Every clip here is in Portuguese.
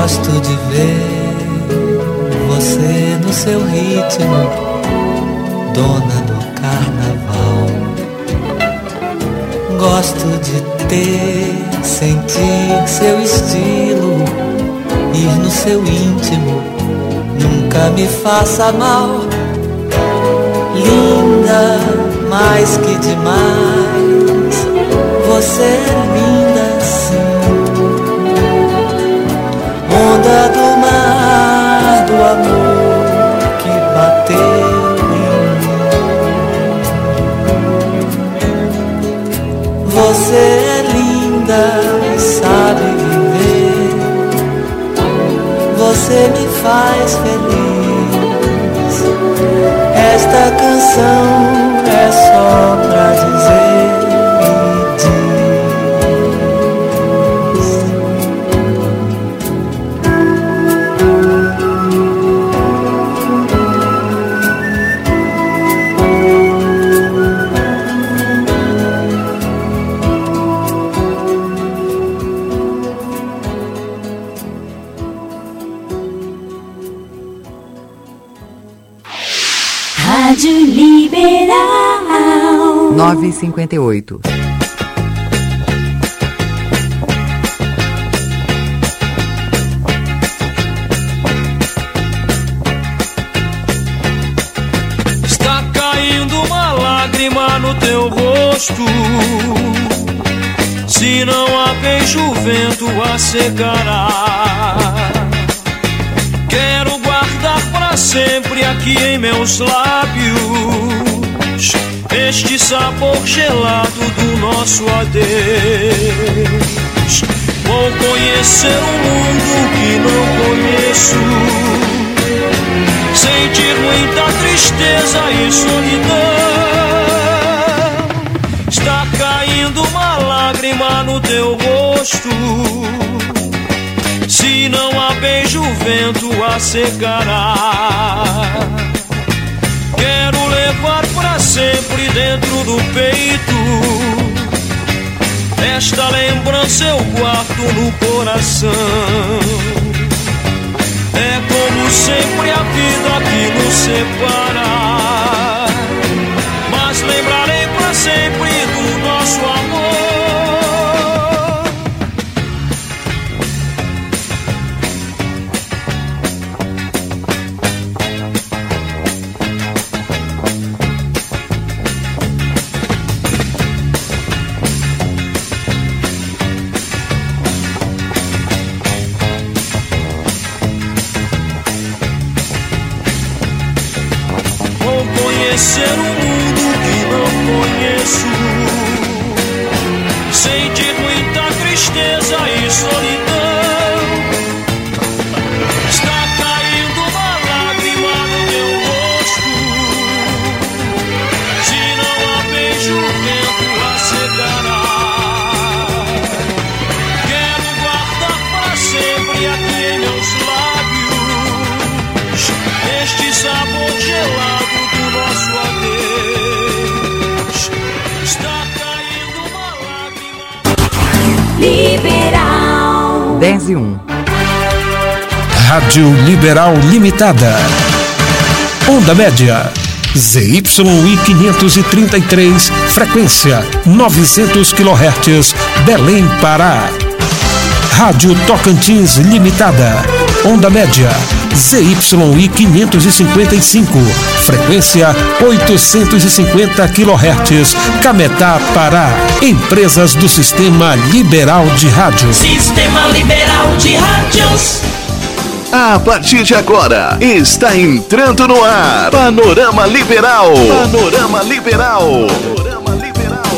Gosto de ver você no seu ritmo, dona do carnaval. Gosto de ter, sentir seu estilo, ir no seu íntimo, nunca me faça mal. Linda, mais que demais, você é Onda do mar, do amor que bateu Você é linda e sabe viver. Você me faz feliz. Esta canção é só pra dizer. 958. Está caindo uma lágrima no teu rosto. Se não há beijo, o vento a secará. Quero guardar para sempre aqui em meus lábios este sabor gelado do nosso adeus. Vou conhecer um mundo que não conheço sentir muita tristeza e solidão. Está caindo uma lágrima no teu rosto. Se não há beijo, o vento a secará. Quero levar pra sempre dentro do peito. Esta lembrança eu guardo no coração. É como sempre a vida que nos separa. Limitada. Onda média. ZYI 533, frequência 900 kHz, Belém, Pará. Rádio Tocantins Limitada. Onda média. ZYI 555, frequência 850 kHz, Cametá, Pará. Empresas do Sistema Liberal de Rádio. Sistema Liberal de Rádios. A partir de agora, está entrando no ar. Panorama Liberal. Panorama Liberal.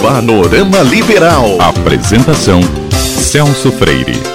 Panorama Liberal. Apresentação: Celso Freire.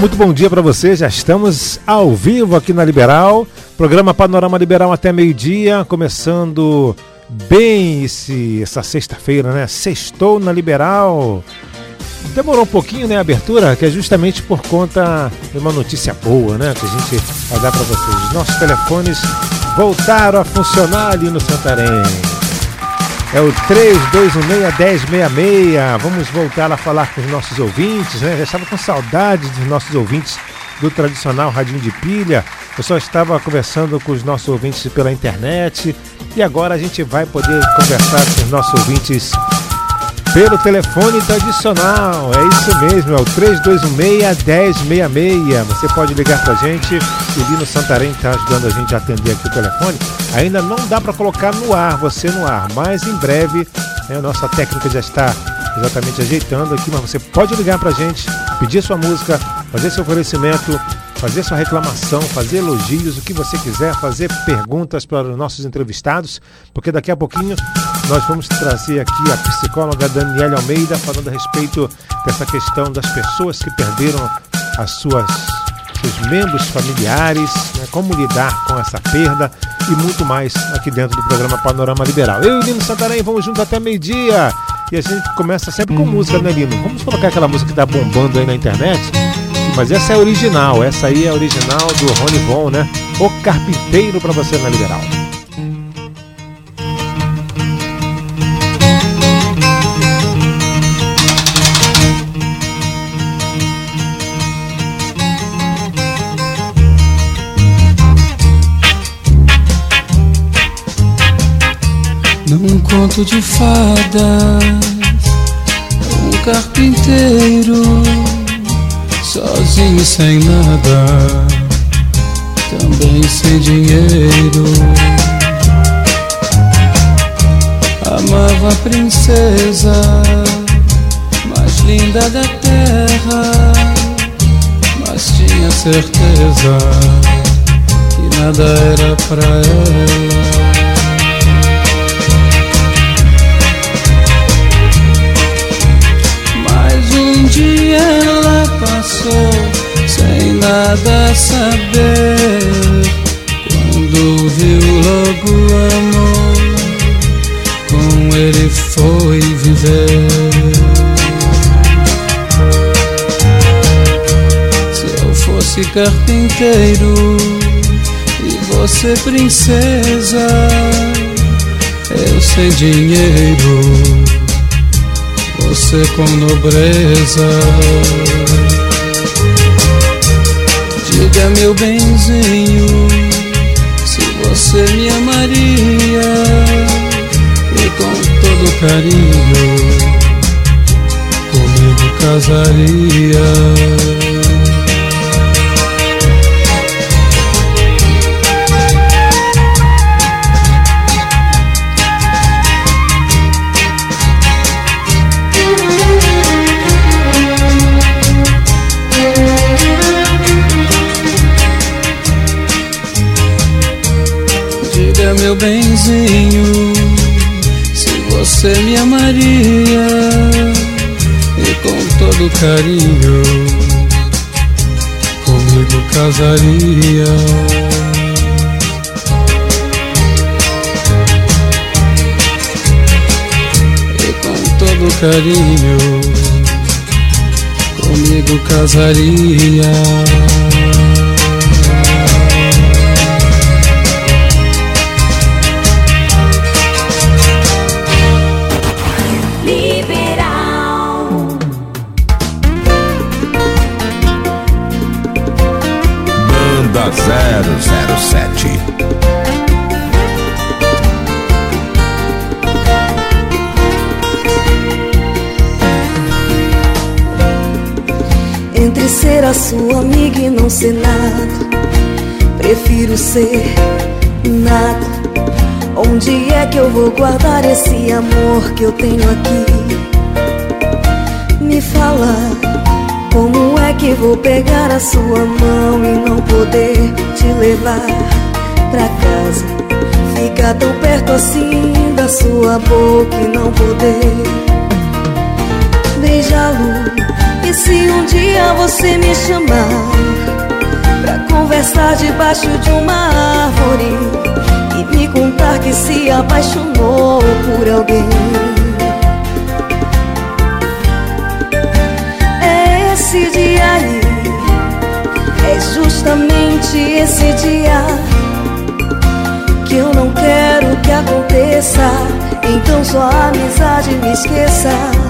Muito bom dia para você. Já estamos ao vivo aqui na Liberal. Programa Panorama Liberal até meio-dia, começando bem esse, essa sexta-feira, né? Sextou na Liberal. Demorou um pouquinho, né, a abertura, que é justamente por conta de uma notícia boa, né, que a gente vai dar para vocês. Nossos telefones voltaram a funcionar ali no Santarém. É o 3216-1066. Vamos voltar a falar com os nossos ouvintes, né? Já estava com saudade dos nossos ouvintes do tradicional Radinho de Pilha. Eu só estava conversando com os nossos ouvintes pela internet e agora a gente vai poder conversar com os nossos ouvintes pelo telefone tradicional. É isso mesmo, é o 3216-1066. Você pode ligar pra gente. O Lino Santarém está ajudando a gente a atender aqui o telefone. Ainda não dá para colocar no ar, você no ar, mas em breve né, a nossa técnica já está exatamente ajeitando aqui. Mas você pode ligar pra gente, pedir sua música, fazer seu oferecimento fazer sua reclamação, fazer elogios, o que você quiser, fazer perguntas para os nossos entrevistados, porque daqui a pouquinho nós vamos trazer aqui a psicóloga Daniela Almeida falando a respeito dessa questão das pessoas que perderam as suas seus membros familiares, né, como lidar com essa perda e muito mais aqui dentro do programa Panorama Liberal. Eu e Lino Santarém vamos juntos até meio-dia e a gente começa sempre com música, né, Lino? Vamos colocar aquela música que está bombando aí na internet mas essa é original, essa aí é original do Rony Von, né? O Carpinteiro para você na Liberal. Num conto de fadas, um carpinteiro sozinho sem nada, também sem dinheiro. Amava a princesa mais linda da terra, mas tinha certeza que nada era pra ela. Dia ela passou sem nada saber. Quando viu logo o amor, com ele foi viver. Se eu fosse carpinteiro e você princesa, eu sem dinheiro você com nobreza. Diga meu benzinho, se você me amaria e com todo carinho comigo casaria. Carinho comigo casaria. E com todo carinho comigo casaria. Ser nada. Prefiro ser nada. Onde é que eu vou guardar esse amor que eu tenho aqui? Me fala, como é que vou pegar a sua mão e não poder te levar pra casa? Ficar tão perto assim da sua boca e não poder beijá-lo se um dia você me chamar Pra conversar debaixo de uma árvore E me contar que se apaixonou por alguém. É esse dia aí É justamente esse dia Que eu não quero que aconteça Então só a amizade me esqueça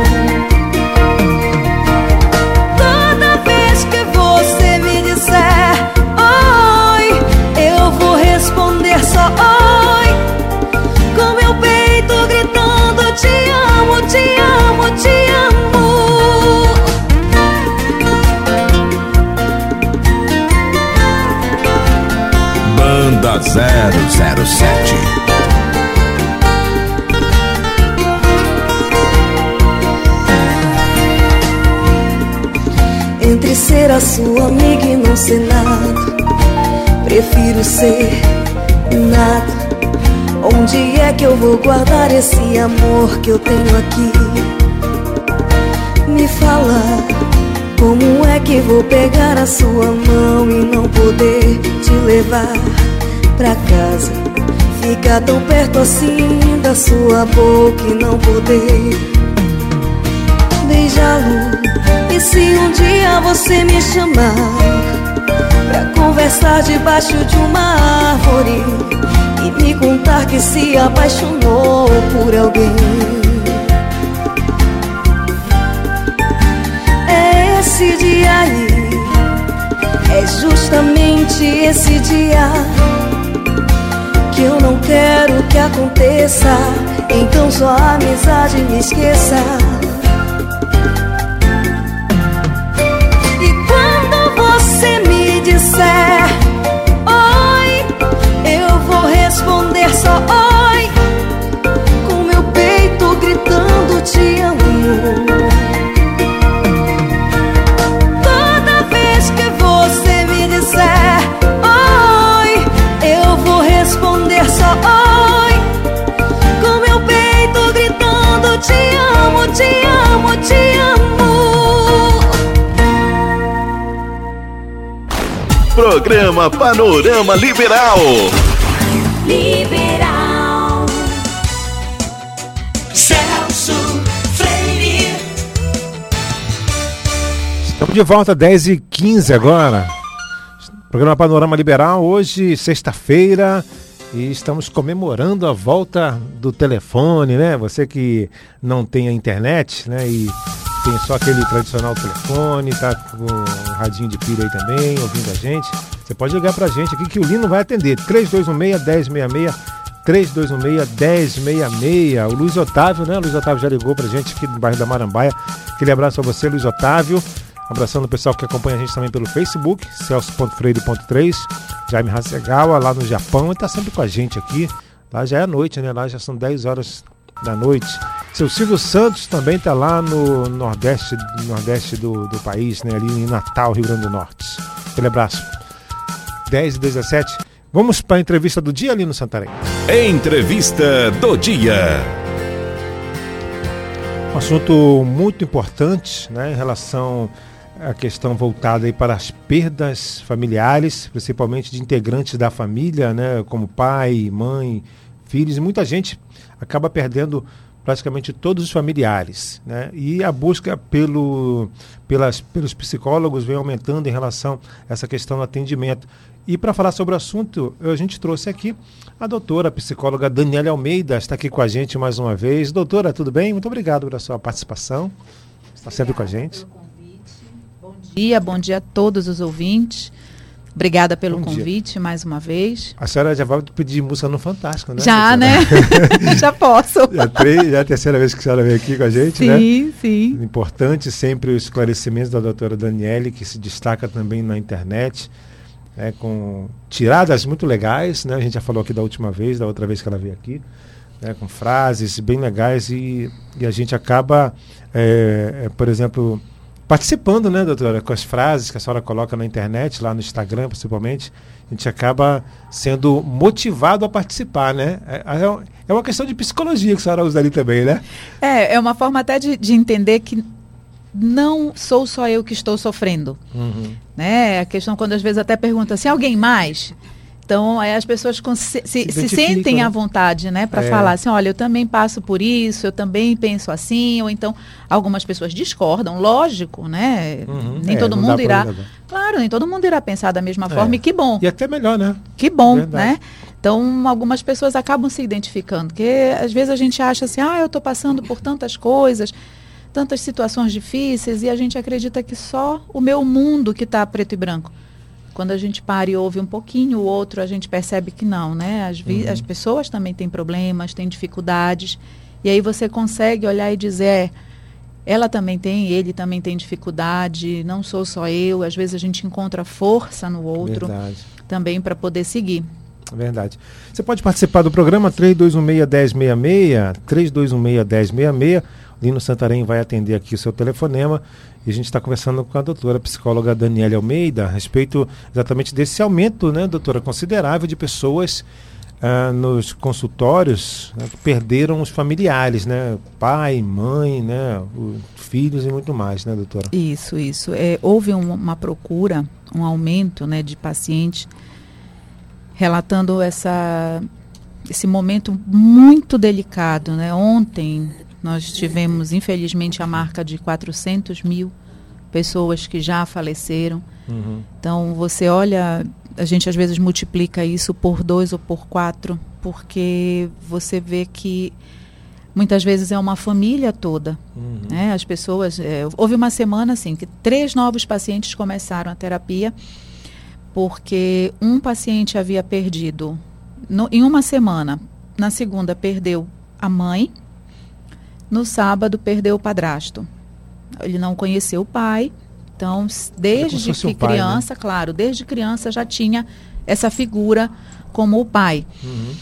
prefiro ser nada. Onde é que eu vou guardar esse amor que eu tenho aqui? Me fala, como é que vou pegar a sua mão e não poder te levar pra casa? Ficar tão perto assim da sua boca e não poder beijá-lo. E se um dia você me chamar Pra conversar debaixo de uma árvore E me contar que se apaixonou por alguém. É esse dia aí É justamente esse dia Que eu não quero que aconteça Então só a amizade me esqueça dizer, disser Oi, eu vou responder só oi Com meu peito gritando te amo Toda vez que você me disser Oi, eu vou responder só oi Com meu peito gritando te amo, te amo Programa Panorama Liberal. Liberal. Celso Freire. Estamos de volta, 10 e 15 agora. Programa Panorama Liberal, hoje, sexta-feira, e estamos comemorando a volta do telefone, né? Você que não tem a internet, né? E tem só aquele tradicional telefone, tá com um radinho de pilha aí também, ouvindo a gente. Você pode ligar pra gente aqui que o Lino vai atender. 3216-1066, 3216-1066. O Luiz Otávio, né? O Luiz Otávio já ligou pra gente aqui no bairro da Marambaia. Aquele abraço a você, Luiz Otávio. Abraçando o pessoal que acompanha a gente também pelo Facebook, celso.freire.3, Jaime Hasegawa, lá no Japão, e tá sempre com a gente aqui. Lá já é noite, né? Lá já são 10 horas da noite. Seu Silvio Santos também está lá no nordeste, nordeste do, do país, né? ali em Natal, Rio Grande do Norte. Aquele abraço. 10 e 17. Vamos para a entrevista do dia ali no Santarém. Entrevista do dia. Um assunto muito importante né, em relação à questão voltada aí para as perdas familiares, principalmente de integrantes da família, né, como pai, mãe, filhos, e muita gente acaba perdendo praticamente todos os familiares. Né? E a busca pelo, pelas, pelos psicólogos vem aumentando em relação a essa questão do atendimento. E para falar sobre o assunto, a gente trouxe aqui a doutora a psicóloga Daniela Almeida, está aqui com a gente mais uma vez. Doutora, tudo bem? Muito obrigado pela sua participação. Está sempre com a gente. Bom dia, bom dia a todos os ouvintes. Obrigada pelo Bom dia. convite mais uma vez. A senhora já vai pedir música no Fantástico, né? Já, né? já posso. Já, três, já é a terceira vez que a senhora vem aqui com a gente, sim, né? Sim, sim. Importante sempre os esclarecimentos da doutora Daniele, que se destaca também na internet, né, com tiradas muito legais, né? A gente já falou aqui da última vez, da outra vez que ela veio aqui, né, com frases bem legais e, e a gente acaba, é, é, por exemplo, participando, né, doutora, com as frases que a senhora coloca na internet, lá no Instagram, principalmente, a gente acaba sendo motivado a participar, né? É, é, é uma questão de psicologia que a senhora usa ali também, né? É, é uma forma até de, de entender que não sou só eu que estou sofrendo. Uhum. Né? A questão quando às vezes até pergunta assim, alguém mais? Então, as pessoas se, se- se sentem né? à vontade, né, para É. falar assim, olha, eu também passo por isso, eu também penso assim, ou então algumas pessoas discordam, lógico, né? Uhum. Nem É, todo mundo irá. Claro, nem todo mundo irá pensar da mesma É. forma, e que bom. E até melhor, né? Que bom, Verdade. né? Então, algumas pessoas acabam se identificando, porque às vezes a gente acha assim, ah, eu estou passando por tantas coisas, tantas situações difíceis, e a gente acredita que só o meu mundo que está preto e branco. Quando a gente para e ouve um pouquinho o outro, a gente percebe que não, né? As, Uhum. as pessoas também têm problemas, têm dificuldades, e aí você consegue olhar e dizer, é, ela também tem, ele também tem dificuldade, não sou só eu. Às vezes a gente encontra força no outro Verdade. também para poder seguir. Verdade. Você pode participar do programa 3216-1066, 3216-1066. Lino Santarém vai atender aqui o seu telefonema e a gente está conversando com a doutora psicóloga Daniela Almeida a respeito exatamente desse aumento, né, doutora, considerável de pessoas ah, nos consultórios né, que perderam os familiares, né, pai, mãe, né, os filhos e muito mais, né, doutora? Isso, isso. É, houve um- uma procura, um aumento né, de pacientes relatando essa, esse momento muito delicado. Né? Ontem nós tivemos, infelizmente, a marca de 400 mil pessoas que já faleceram. Uhum. Então, você olha, a gente às vezes multiplica isso por dois ou por quatro, porque você vê que muitas vezes é uma família toda. Uhum. Né? As pessoas. é, houve uma semana assim que três novos pacientes começaram a terapia, porque um paciente havia perdido no- em uma semana. Na segunda perdeu a mãe, no sábado perdeu o padrasto. Ele não conheceu o pai, então desde que pai, né? criança, claro, desde criança já tinha essa figura como o pai. Uhum.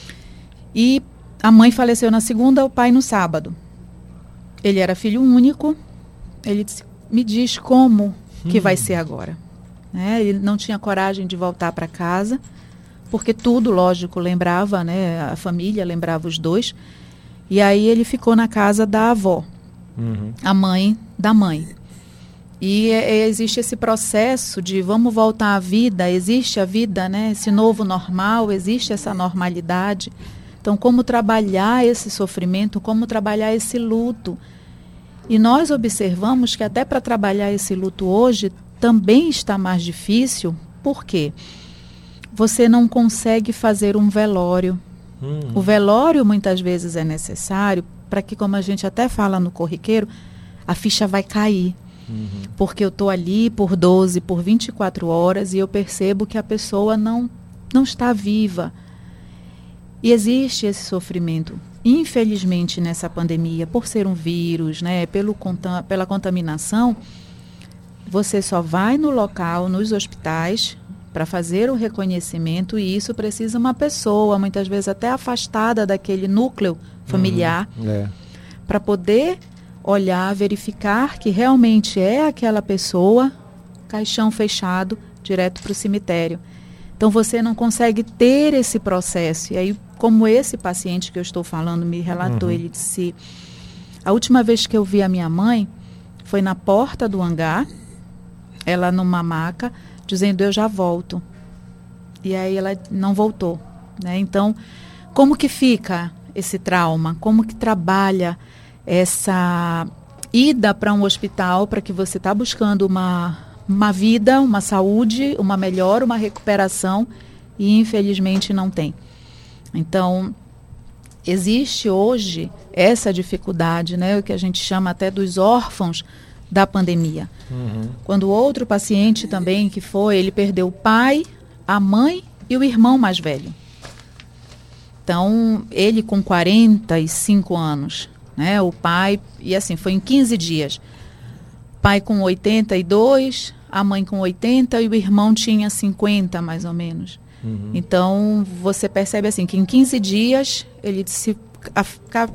E a mãe faleceu na segunda, o pai no sábado. Ele era filho único. Ele disse, me diz como que vai ser agora. Né? Ele não tinha coragem de voltar para casa, porque tudo, lógico, lembrava, né? A família lembrava os dois. E aí ele ficou na casa da avó, Uhum. a mãe da mãe. E é- é- existe esse processo de vamos voltar à vida, existe a vida, né? Esse novo normal, existe essa normalidade. Então, como trabalhar esse sofrimento, como trabalhar esse luto? E nós observamos que até para trabalhar esse luto hoje também está mais difícil, por quê? Você não consegue fazer um velório. Uhum. O velório muitas vezes é necessário para que, como a gente até fala no corriqueiro, a ficha vai cair. Porque eu estou ali por 12, por 24 horas e eu percebo que a pessoa não, não está viva. E existe esse sofrimento. Infelizmente, nessa pandemia, por ser um vírus, né, pelo, pela contaminação, você só vai no local, nos hospitais, para fazer o reconhecimento e isso precisa uma pessoa, muitas vezes até afastada daquele núcleo familiar, É. para poder olhar, verificar que realmente é aquela pessoa, caixão fechado, direto para o cemitério. Então você não consegue ter esse processo. E aí, como esse paciente que eu estou falando me relatou, Uhum. ele disse: a última vez que eu vi a minha mãe foi na porta do hangar, ela numa maca, dizendo eu já volto. E aí ela não voltou. Né? Então, como que fica esse trauma? Como que trabalha essa ida para um hospital para que você está buscando uma, uma vida, uma saúde, uma melhora, uma recuperação e infelizmente não tem. Então, existe hoje essa dificuldade, né, o que a gente chama até dos órfãos da pandemia. Uhum. Quando o outro paciente também que foi, ele perdeu o pai, a mãe e o irmão mais velho. Então, ele com 45 anos, né? O pai, e assim, foi em 15 dias. Pai com 82, a mãe com 80 e o irmão tinha 50 mais ou menos. Uhum. Então, você percebe assim que em 15 dias ele se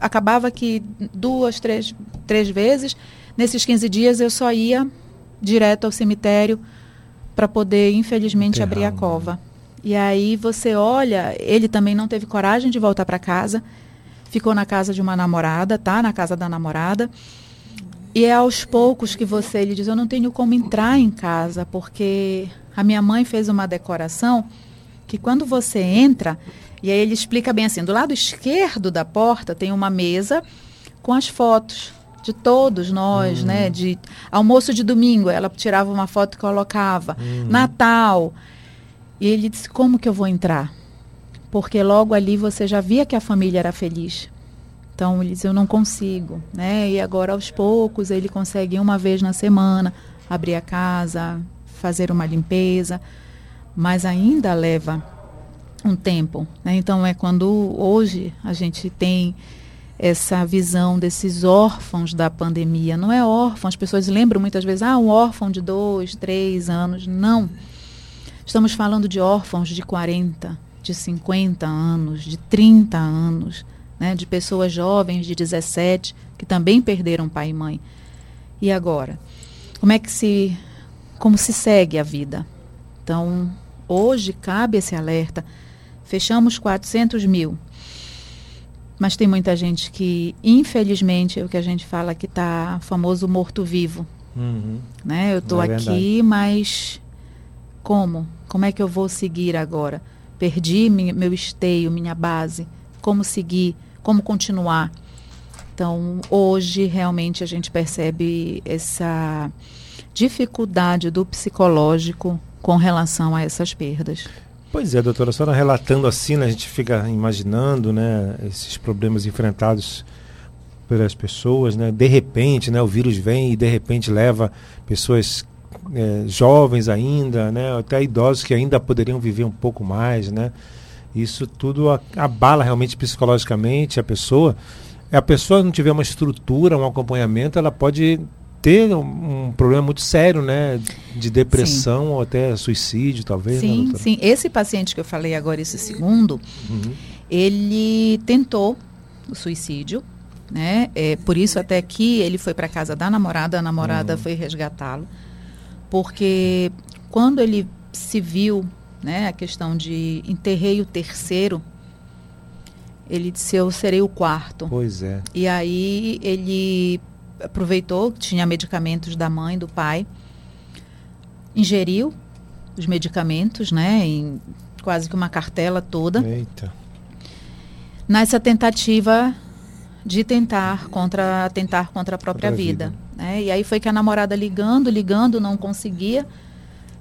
acabava que duas, três, três vezes, nesses 15 dias eu só ia direto ao cemitério para poder, infelizmente, Enterrar, abrir a né? cova. E aí você olha, ele também não teve coragem de voltar para casa, ficou na casa de uma namorada, tá? Na casa da namorada. E é aos poucos que você ele diz, eu não tenho como entrar em casa, porque a minha mãe fez uma decoração que quando você entra, e aí ele explica bem assim, do lado esquerdo da porta tem uma mesa com as fotos de todos nós, né? De almoço de domingo, ela tirava uma foto e colocava. Natal. E ele disse: "Como que eu vou entrar?" Porque logo ali você já via que a família era feliz. Então ele disse: "Eu não consigo", né? E agora aos poucos ele consegue uma vez na semana abrir a casa, fazer uma limpeza, mas ainda leva um tempo, né? Então é quando hoje a gente tem essa visão desses órfãos da pandemia. Não é órfão, as pessoas lembram muitas vezes, ah, um órfão de dois, três anos. Não. Estamos falando de órfãos de 40, de 50 anos, de 30 anos, né? de pessoas jovens de 17 que também perderam pai e mãe. E agora? Como é que se. Como se segue a vida? Então, hoje cabe esse alerta. Fechamos 400 mil. Mas tem muita gente que, infelizmente, é o que a gente fala que está famoso morto-vivo. Uhum. Né? Eu estou É aqui, verdade. mas como? Como é que eu vou seguir agora? Perdi meu esteio, minha base. Como seguir? Como continuar? Então, hoje, realmente, a gente percebe essa dificuldade do psicológico com relação a essas perdas. Pois é, doutora, a senhora relatando assim, né, a gente fica imaginando, né, esses problemas enfrentados pelas pessoas, né, de repente, né, o vírus vem e de repente leva pessoas eh, jovens ainda, né, até idosos que ainda poderiam viver um pouco mais, né, isso tudo abala realmente psicologicamente a pessoa. A pessoa não tiver uma estrutura, um acompanhamento, ela pode ter um, um problema muito sério, né, de depressão ou até suicídio, talvez. né, Sim, doutora? sim. Esse paciente que eu falei agora, esse segundo, ele tentou o suicídio, né? É, por isso até que ele foi para casa da namorada, a namorada foi resgatá-lo, porque quando ele se viu, né, a questão de enterrei o terceiro, ele disse eu serei o quarto. Pois é. E aí ele aproveitou que tinha medicamentos da mãe, do pai, ingeriu os medicamentos, né, em quase que uma cartela toda, Eita. nessa tentativa de tentar contra tentar contra a própria Contra a vida, vida. né? E aí foi que a namorada ligando, ligando, não conseguia.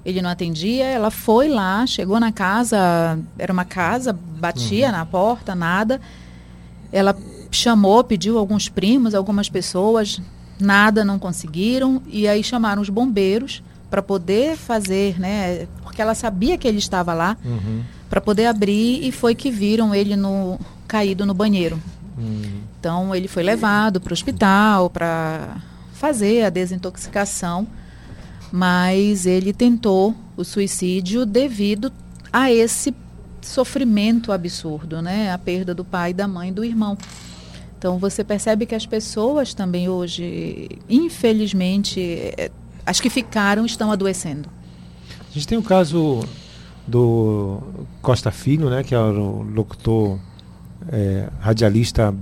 Ele não atendia, ela foi lá, chegou na casa, era uma casa, batia na porta, nada. Ela chamou, pediu alguns primos, algumas pessoas, nada, não conseguiram. E aí chamaram os bombeiros para poder fazer, né? Porque ela sabia que ele estava lá, Uhum. para poder abrir e foi que viram ele no caído no banheiro. Uhum. Então ele foi levado para o hospital para fazer a desintoxicação, mas ele tentou o suicídio devido a esse sofrimento absurdo, né? A perda do pai, da mãe, e do irmão. Então você percebe que as pessoas também hoje, infelizmente, eh, as que ficaram estão adoecendo. A gente tem o caso do Costa Filho, né, que é o locutor é, radialista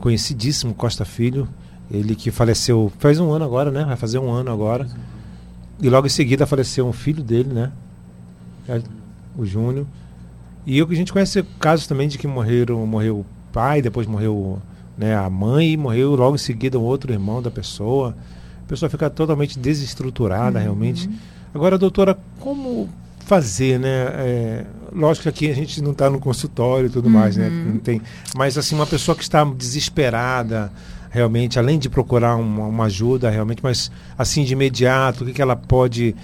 conhecidíssimo Costa Filho, ele que faleceu faz um ano agora, né? Vai fazer um ano agora. E logo em seguida faleceu um filho dele, né? É, O Júnior. E eu, a gente conhece casos também de que morreram, morreu pai, depois morreu né, a mãe e morreu logo em seguida um outro irmão da pessoa. A pessoa fica totalmente desestruturada realmente. Agora, doutora, como fazer, né? É, lógico que aqui a gente não está no consultório e tudo mais, né? Não tem, mas assim, uma pessoa que está desesperada, realmente, além de procurar uma, uma ajuda, realmente, mas assim de imediato, o que, que ela pode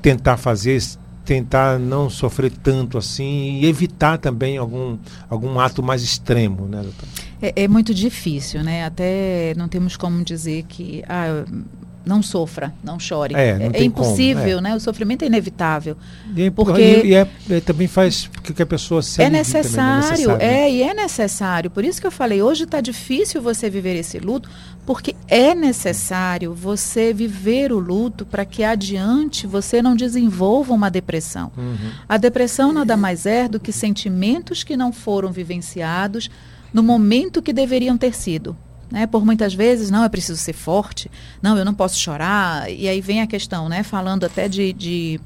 tentar fazer, tentar não sofrer tanto assim e evitar também algum, algum ato mais extremo, né, doutora? É, é muito difícil, né? Até não temos como dizer que ah, não sofra, não chore. É, não como, impossível, é. né? O sofrimento é inevitável. E, é- Porque- e- é- é- também faz que que a pessoa se É também, né? necessário, necessário, né? é, e é necessário. Por isso que eu falei, hoje está difícil você viver esse luto, porque é necessário você viver o luto para que adiante você não desenvolva uma depressão. Uhum. A depressão nada mais é do que sentimentos que não foram vivenciados no momento que deveriam ter sido. Né? Por muitas vezes, não, é preciso ser forte, não, eu não posso chorar. E aí vem a questão, né? falando até de, de,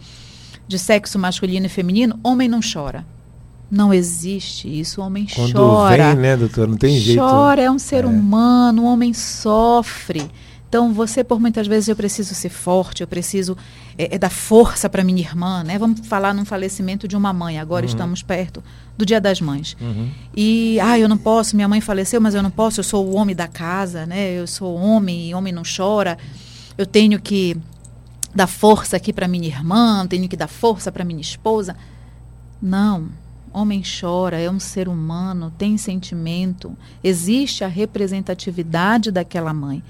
de sexo masculino e feminino, homem não chora. Não existe isso, o homem Quando chora. vem, né, doutor? Não tem jeito. Chora, é um ser É. humano, o homem sofre. Então, você, por muitas vezes, eu preciso ser forte, eu preciso é, é dar força para minha irmã, né? Vamos falar num falecimento de uma mãe, agora Uhum. estamos perto do Dia das Mães. Uhum. E, ah, eu não posso, minha mãe faleceu, mas eu não posso, eu sou o homem da casa, né? Eu sou homem, e homem não chora. Eu tenho que dar força aqui para minha irmã, tenho que dar força para minha esposa. Não. Homem chora, é um ser humano, tem sentimento, existe a representatividade daquela mãe.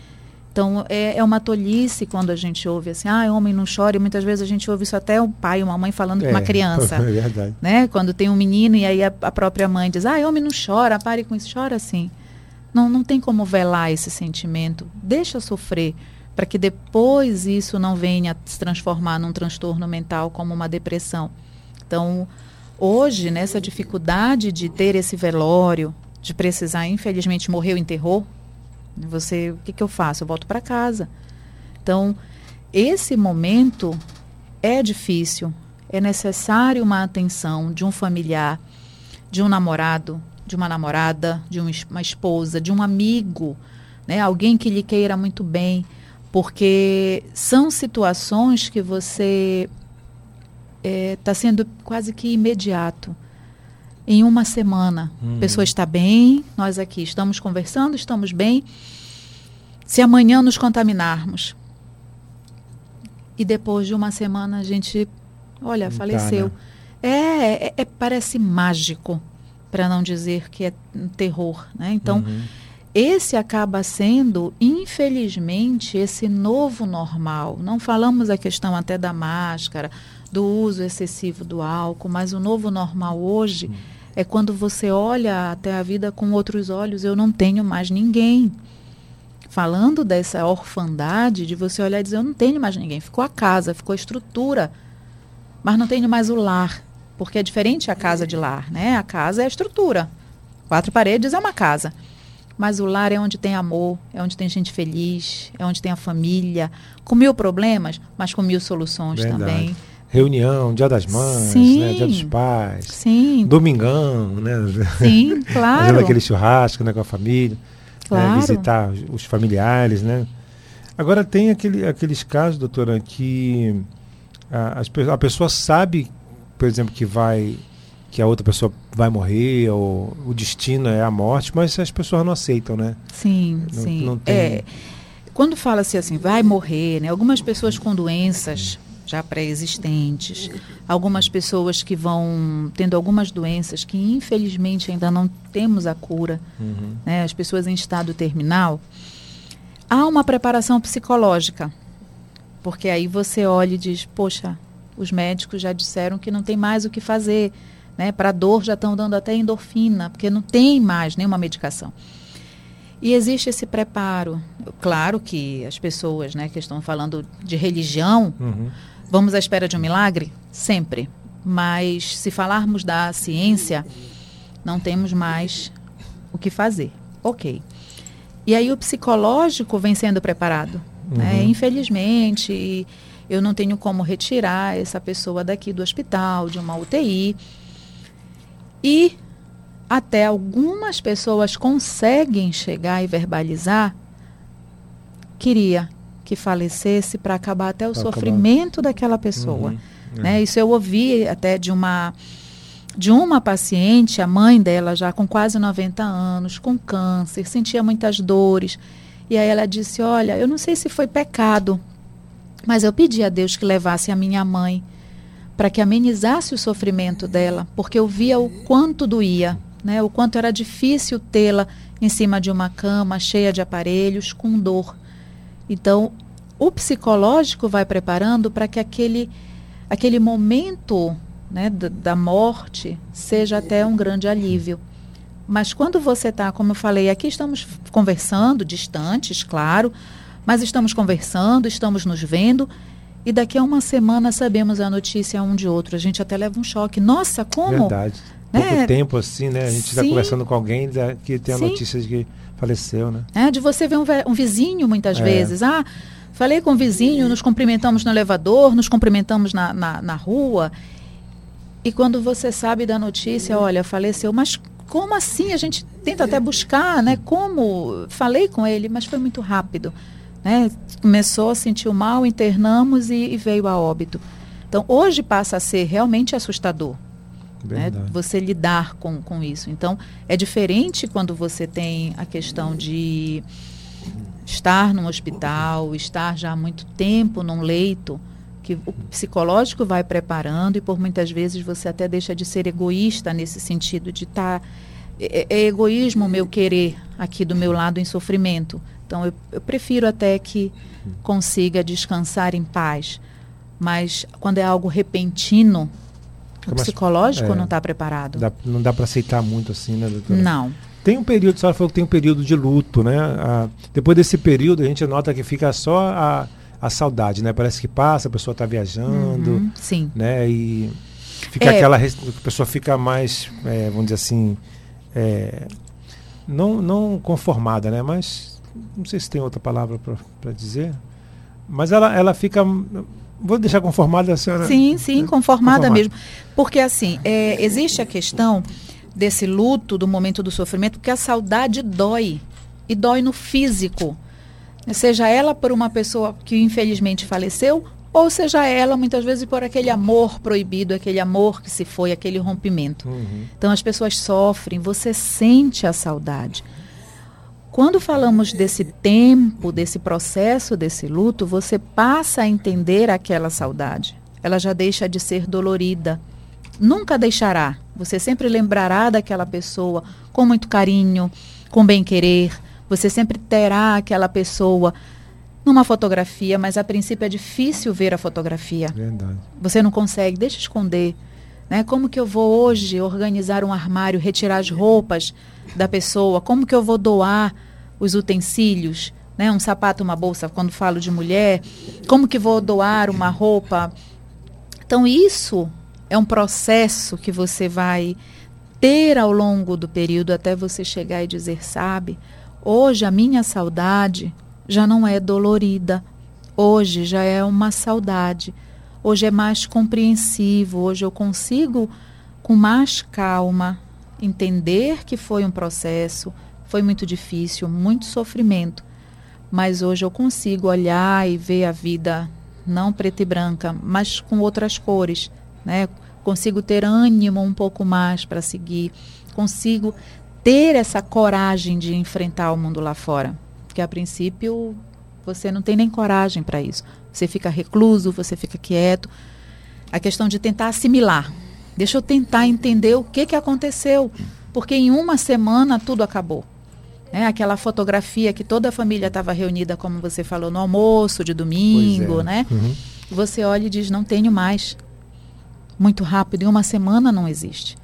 Então, é, é uma tolice quando a gente ouve assim, ah, homem não chora, e muitas vezes a gente ouve isso até um pai, uma mãe falando com uma É, criança. É verdade. né? Quando tem um menino e aí a, a própria mãe diz, ah, homem não chora, pare com isso, chora sim. Não, não tem como velar esse sentimento, deixa sofrer, para que depois isso não venha se transformar num transtorno mental como uma depressão. Então, hoje, nessa dificuldade de ter esse velório, de precisar, infelizmente, morrer ou enterrou, você, o que, que eu faço? Eu volto para casa. Então, esse momento é difícil, é necessário uma atenção de um familiar, de um namorado, de uma namorada, de um uma esposa, de um amigo, né? alguém que lhe queira muito bem, porque são situações que você está sendo quase que imediato. Em uma semana, Hum. a pessoa está bem, nós aqui estamos conversando, estamos bem. Se amanhã nos contaminarmos, e depois de uma semana a gente, olha, Não tá, faleceu. né? É, é- é- parece mágico, para não dizer que é um terror, né? Então, Uhum. esse acaba sendo, infelizmente, esse novo normal. Não falamos a questão até da máscara, do uso excessivo do álcool, mas o novo normal hoje é quando você olha até a vida com outros olhos. Eu não tenho mais ninguém. Falando dessa orfandade, de você olhar e dizer: Eu não tenho mais ninguém. Ficou a casa, ficou a estrutura, mas não tenho mais o lar. Porque é diferente a casa de lar, né? A casa é a estrutura. Quatro paredes é uma casa. Mas o lar é onde tem amor, é onde tem gente feliz, é onde tem a família, com mil problemas, mas com mil soluções Verdade. também. Reunião, dia das mães, Sim. né, dia dos pais. Sim. Domingão, né? Sim, claro. Fazendo aquele churrasco né, com a família. né, Claro. visitar os- familiares, né? Agora tem aquele, aqueles casos, doutora, que a, a pessoa sabe, por exemplo, que vai que a outra pessoa vai morrer ou o destino é a morte, mas as pessoas não aceitam, né? Sim, Não- sim. não tem- É, quando fala-se assim, vai morrer, né? Algumas pessoas com doenças já pré-existentes, algumas pessoas que vão tendo algumas doenças que infelizmente ainda não temos a cura, Uhum. né? As pessoas em estado terminal, há uma preparação psicológica, porque aí você olha e diz, poxa, os médicos já disseram que não tem mais o que fazer, né? Para dor já estão dando até endorfina, porque não tem mais nenhuma medicação. E existe esse preparo. Claro que as pessoas, né, que estão falando de religião, Uhum. Vamos à espera de um milagre? Sempre. Mas se falarmos da ciência, não temos mais o que fazer. Ok. E aí o psicológico vem sendo preparado. Né? Uhum. Infelizmente, eu não tenho como retirar essa pessoa daqui do hospital, de uma UTI. E até algumas pessoas conseguem chegar e verbalizar queria que falecesse para acabar até o Pra acabar. sofrimento daquela pessoa. Uhum, Né? Isso eu ouvi até de uma de uma paciente, a mãe dela já com quase 90 anos, com câncer, sentia muitas dores. E aí ela disse: "Olha, eu não sei se foi pecado, mas eu pedi a Deus que levasse a minha mãe para que amenizasse o sofrimento dela, porque eu via o quanto doía, né? O quanto era difícil tê-la em cima de uma cama cheia de aparelhos com dor. Então, o psicológico vai preparando para que aquele, aquele momento né, da, morte seja até um grande alívio. Mas quando você está, como eu falei, aqui estamos conversando, distantes, claro, mas estamos conversando, estamos nos vendo, e daqui a uma semana sabemos a notícia um de outro. A gente até leva um choque. Nossa, como? Verdade. Pouco Né? tempo assim, né? A gente está conversando com alguém da- que tem a Sim. notícia de que faleceu, né? É, de você ver um, um vizinho muitas É. vezes. Ah, falei com o vizinho, nos cumprimentamos no elevador, nos cumprimentamos na, na, na rua. E quando você sabe da notícia, olha, faleceu, mas como assim? A gente tenta até buscar, né? Como? Falei com ele, mas foi muito rápido. Né? Começou a sentir o mal, internamos e, e veio a óbito. Então, hoje passa a ser realmente assustador né, você lidar com, com isso. Então, é diferente quando você tem a questão de estar num hospital, estar já há muito tempo num leito, que o psicológico vai preparando e por muitas vezes você até deixa de ser egoísta nesse sentido de estar. é, é egoísmo o meu querer aqui do meu lado em sofrimento. Então, eu, eu prefiro até que consiga descansar em paz. Mas quando é algo repentino, O mais- psicológico é. não está preparado. Dá- não dá para aceitar muito assim, né, doutora? Não. Tem um período, a senhora falou que tem um período de luto, né? Ah, depois desse período, a gente nota que fica só a, a saudade, né? Parece que passa, a pessoa está viajando, Uhum, sim. né? E fica É. aquela. A pessoa fica mais, é, vamos dizer assim, é, não, não conformada, né? Mas não sei se tem outra palavra para dizer. Mas ela, ela fica. Vou deixar conformada a senhora. Sim, sim, conformada Conformada. mesmo. Porque assim, é, existe a questão desse luto, do momento do sofrimento, porque a saudade dói. E dói no físico. Seja ela por uma pessoa que infelizmente faleceu, ou seja ela muitas vezes por aquele amor proibido, aquele amor que se foi, aquele rompimento. Uhum. Então as pessoas sofrem, você sente a saudade. Quando falamos desse tempo, desse processo, desse luto, você passa a entender aquela saudade. Ela já deixa de ser dolorida. Nunca deixará. Você sempre lembrará daquela pessoa com muito carinho, com bem-querer. Você sempre terá aquela pessoa numa fotografia, mas a princípio é difícil ver a fotografia. Verdade. Você não consegue, deixa esconder. Né? Como que eu vou hoje organizar um armário, retirar as roupas da pessoa? Como que eu vou doar os utensílios? Né? Um sapato, uma bolsa, quando falo de mulher. Como que vou doar uma roupa? Então, isso é um processo que você vai ter ao longo do período até você chegar e dizer, sabe, hoje a minha saudade já não é dolorida. Hoje já é uma saudade. Hoje é mais compreensivo. Hoje eu consigo, com mais calma, entender que foi um processo, foi muito difícil, muito sofrimento. Mas hoje eu consigo olhar e ver a vida não preta e branca, mas com outras cores, né? Consigo ter ânimo um pouco mais para seguir, consigo ter essa coragem de enfrentar o mundo lá fora, porque a princípio você não tem nem coragem para isso. Você fica recluso, você fica quieto. A questão de tentar assimilar. Deixa eu tentar entender o que, que aconteceu, porque em uma semana tudo acabou. É, aquela fotografia que toda a família estava reunida, como você falou, no almoço de domingo, é. né? Uhum. Você olha e diz, não tenho mais. Muito rápido, em uma semana não existe.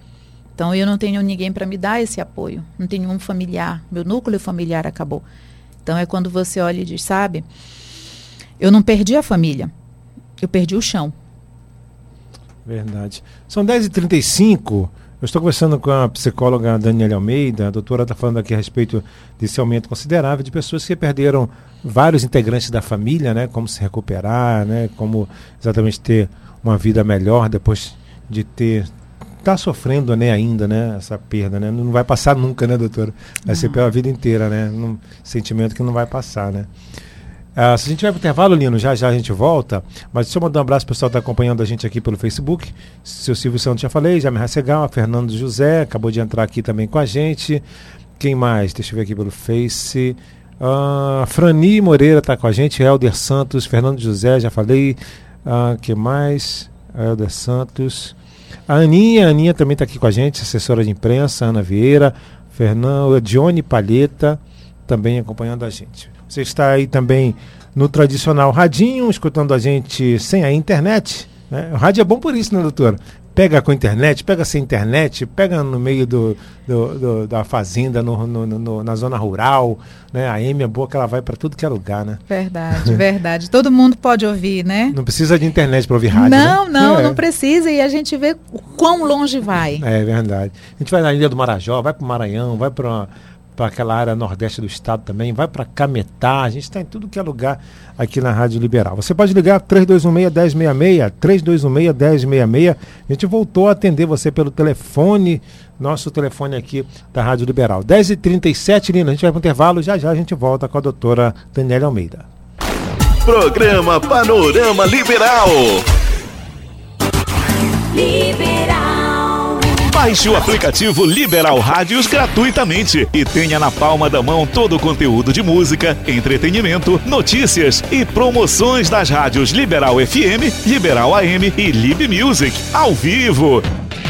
Então eu não tenho ninguém para me dar esse apoio. Não tenho um familiar. Meu núcleo familiar acabou. Então é quando você olha e diz, sabe, eu não perdi a família, eu perdi o chão. Verdade. São 10h35. Eu estou conversando com a psicóloga Daniela Almeida. A doutora está falando aqui a respeito desse aumento considerável de pessoas que perderam vários integrantes da família, né? Como se recuperar, né? Como exatamente ter uma vida melhor depois de ter tá sofrendo, né, ainda, né, essa perda, né? Não vai passar nunca, né, doutora? Vai ser pela vida inteira, né? Um sentimento que não vai passar, né? Ah, se a gente vai para o intervalo, Lino, já já a gente volta. Mas deixa eu mandar um abraço para o pessoal que está acompanhando a gente aqui pelo Facebook. Seu Silvio Santos já falei, Jaime Rassegal, Fernando José, acabou de entrar aqui também com a gente. Quem mais? Deixa eu ver aqui pelo Face. Ah, Frani Moreira está com a gente, Helder Santos, Fernando José, já falei. Que mais? Helder Santos. A Aninha, a Aninha também está aqui com a gente, assessora de imprensa, Ana Vieira, Fernando, Johnny Palheta. também acompanhando a gente. Você está aí também no tradicional radinho, escutando a gente sem a internet. Né? O rádio é bom por isso, né, doutora? Pega com a internet, pega sem internet, pega no meio do, do- do- da fazenda, no, no- no- na zona rural. Né? A M é boa que ela vai para tudo que é lugar, né? Verdade, verdade. Todo mundo pode ouvir, né? Não precisa de internet para ouvir rádio. não, né? não, É. não precisa. E a gente vê o quão longe vai. É verdade. A gente vai na Ilha do Marajó, vai para o Maranhão, vai para aquela área nordeste do estado também, vai para Cametá, a gente está em tudo que é lugar aqui na Rádio Liberal. Você pode ligar 3216-1066, 3216-1066. A gente voltou a atender você pelo telefone, nosso telefone aqui da Rádio Liberal. 10h37, Lina, a gente vai para o intervalo, já já a gente volta com a doutora Daniela Almeida. Programa Panorama Liberal. Liberal. Baixe o aplicativo Liberal Rádios gratuitamente e tenha na palma da mão todo o conteúdo de música, entretenimento, notícias e promoções das rádios Liberal FM, Liberal AM e Lib Music ao vivo.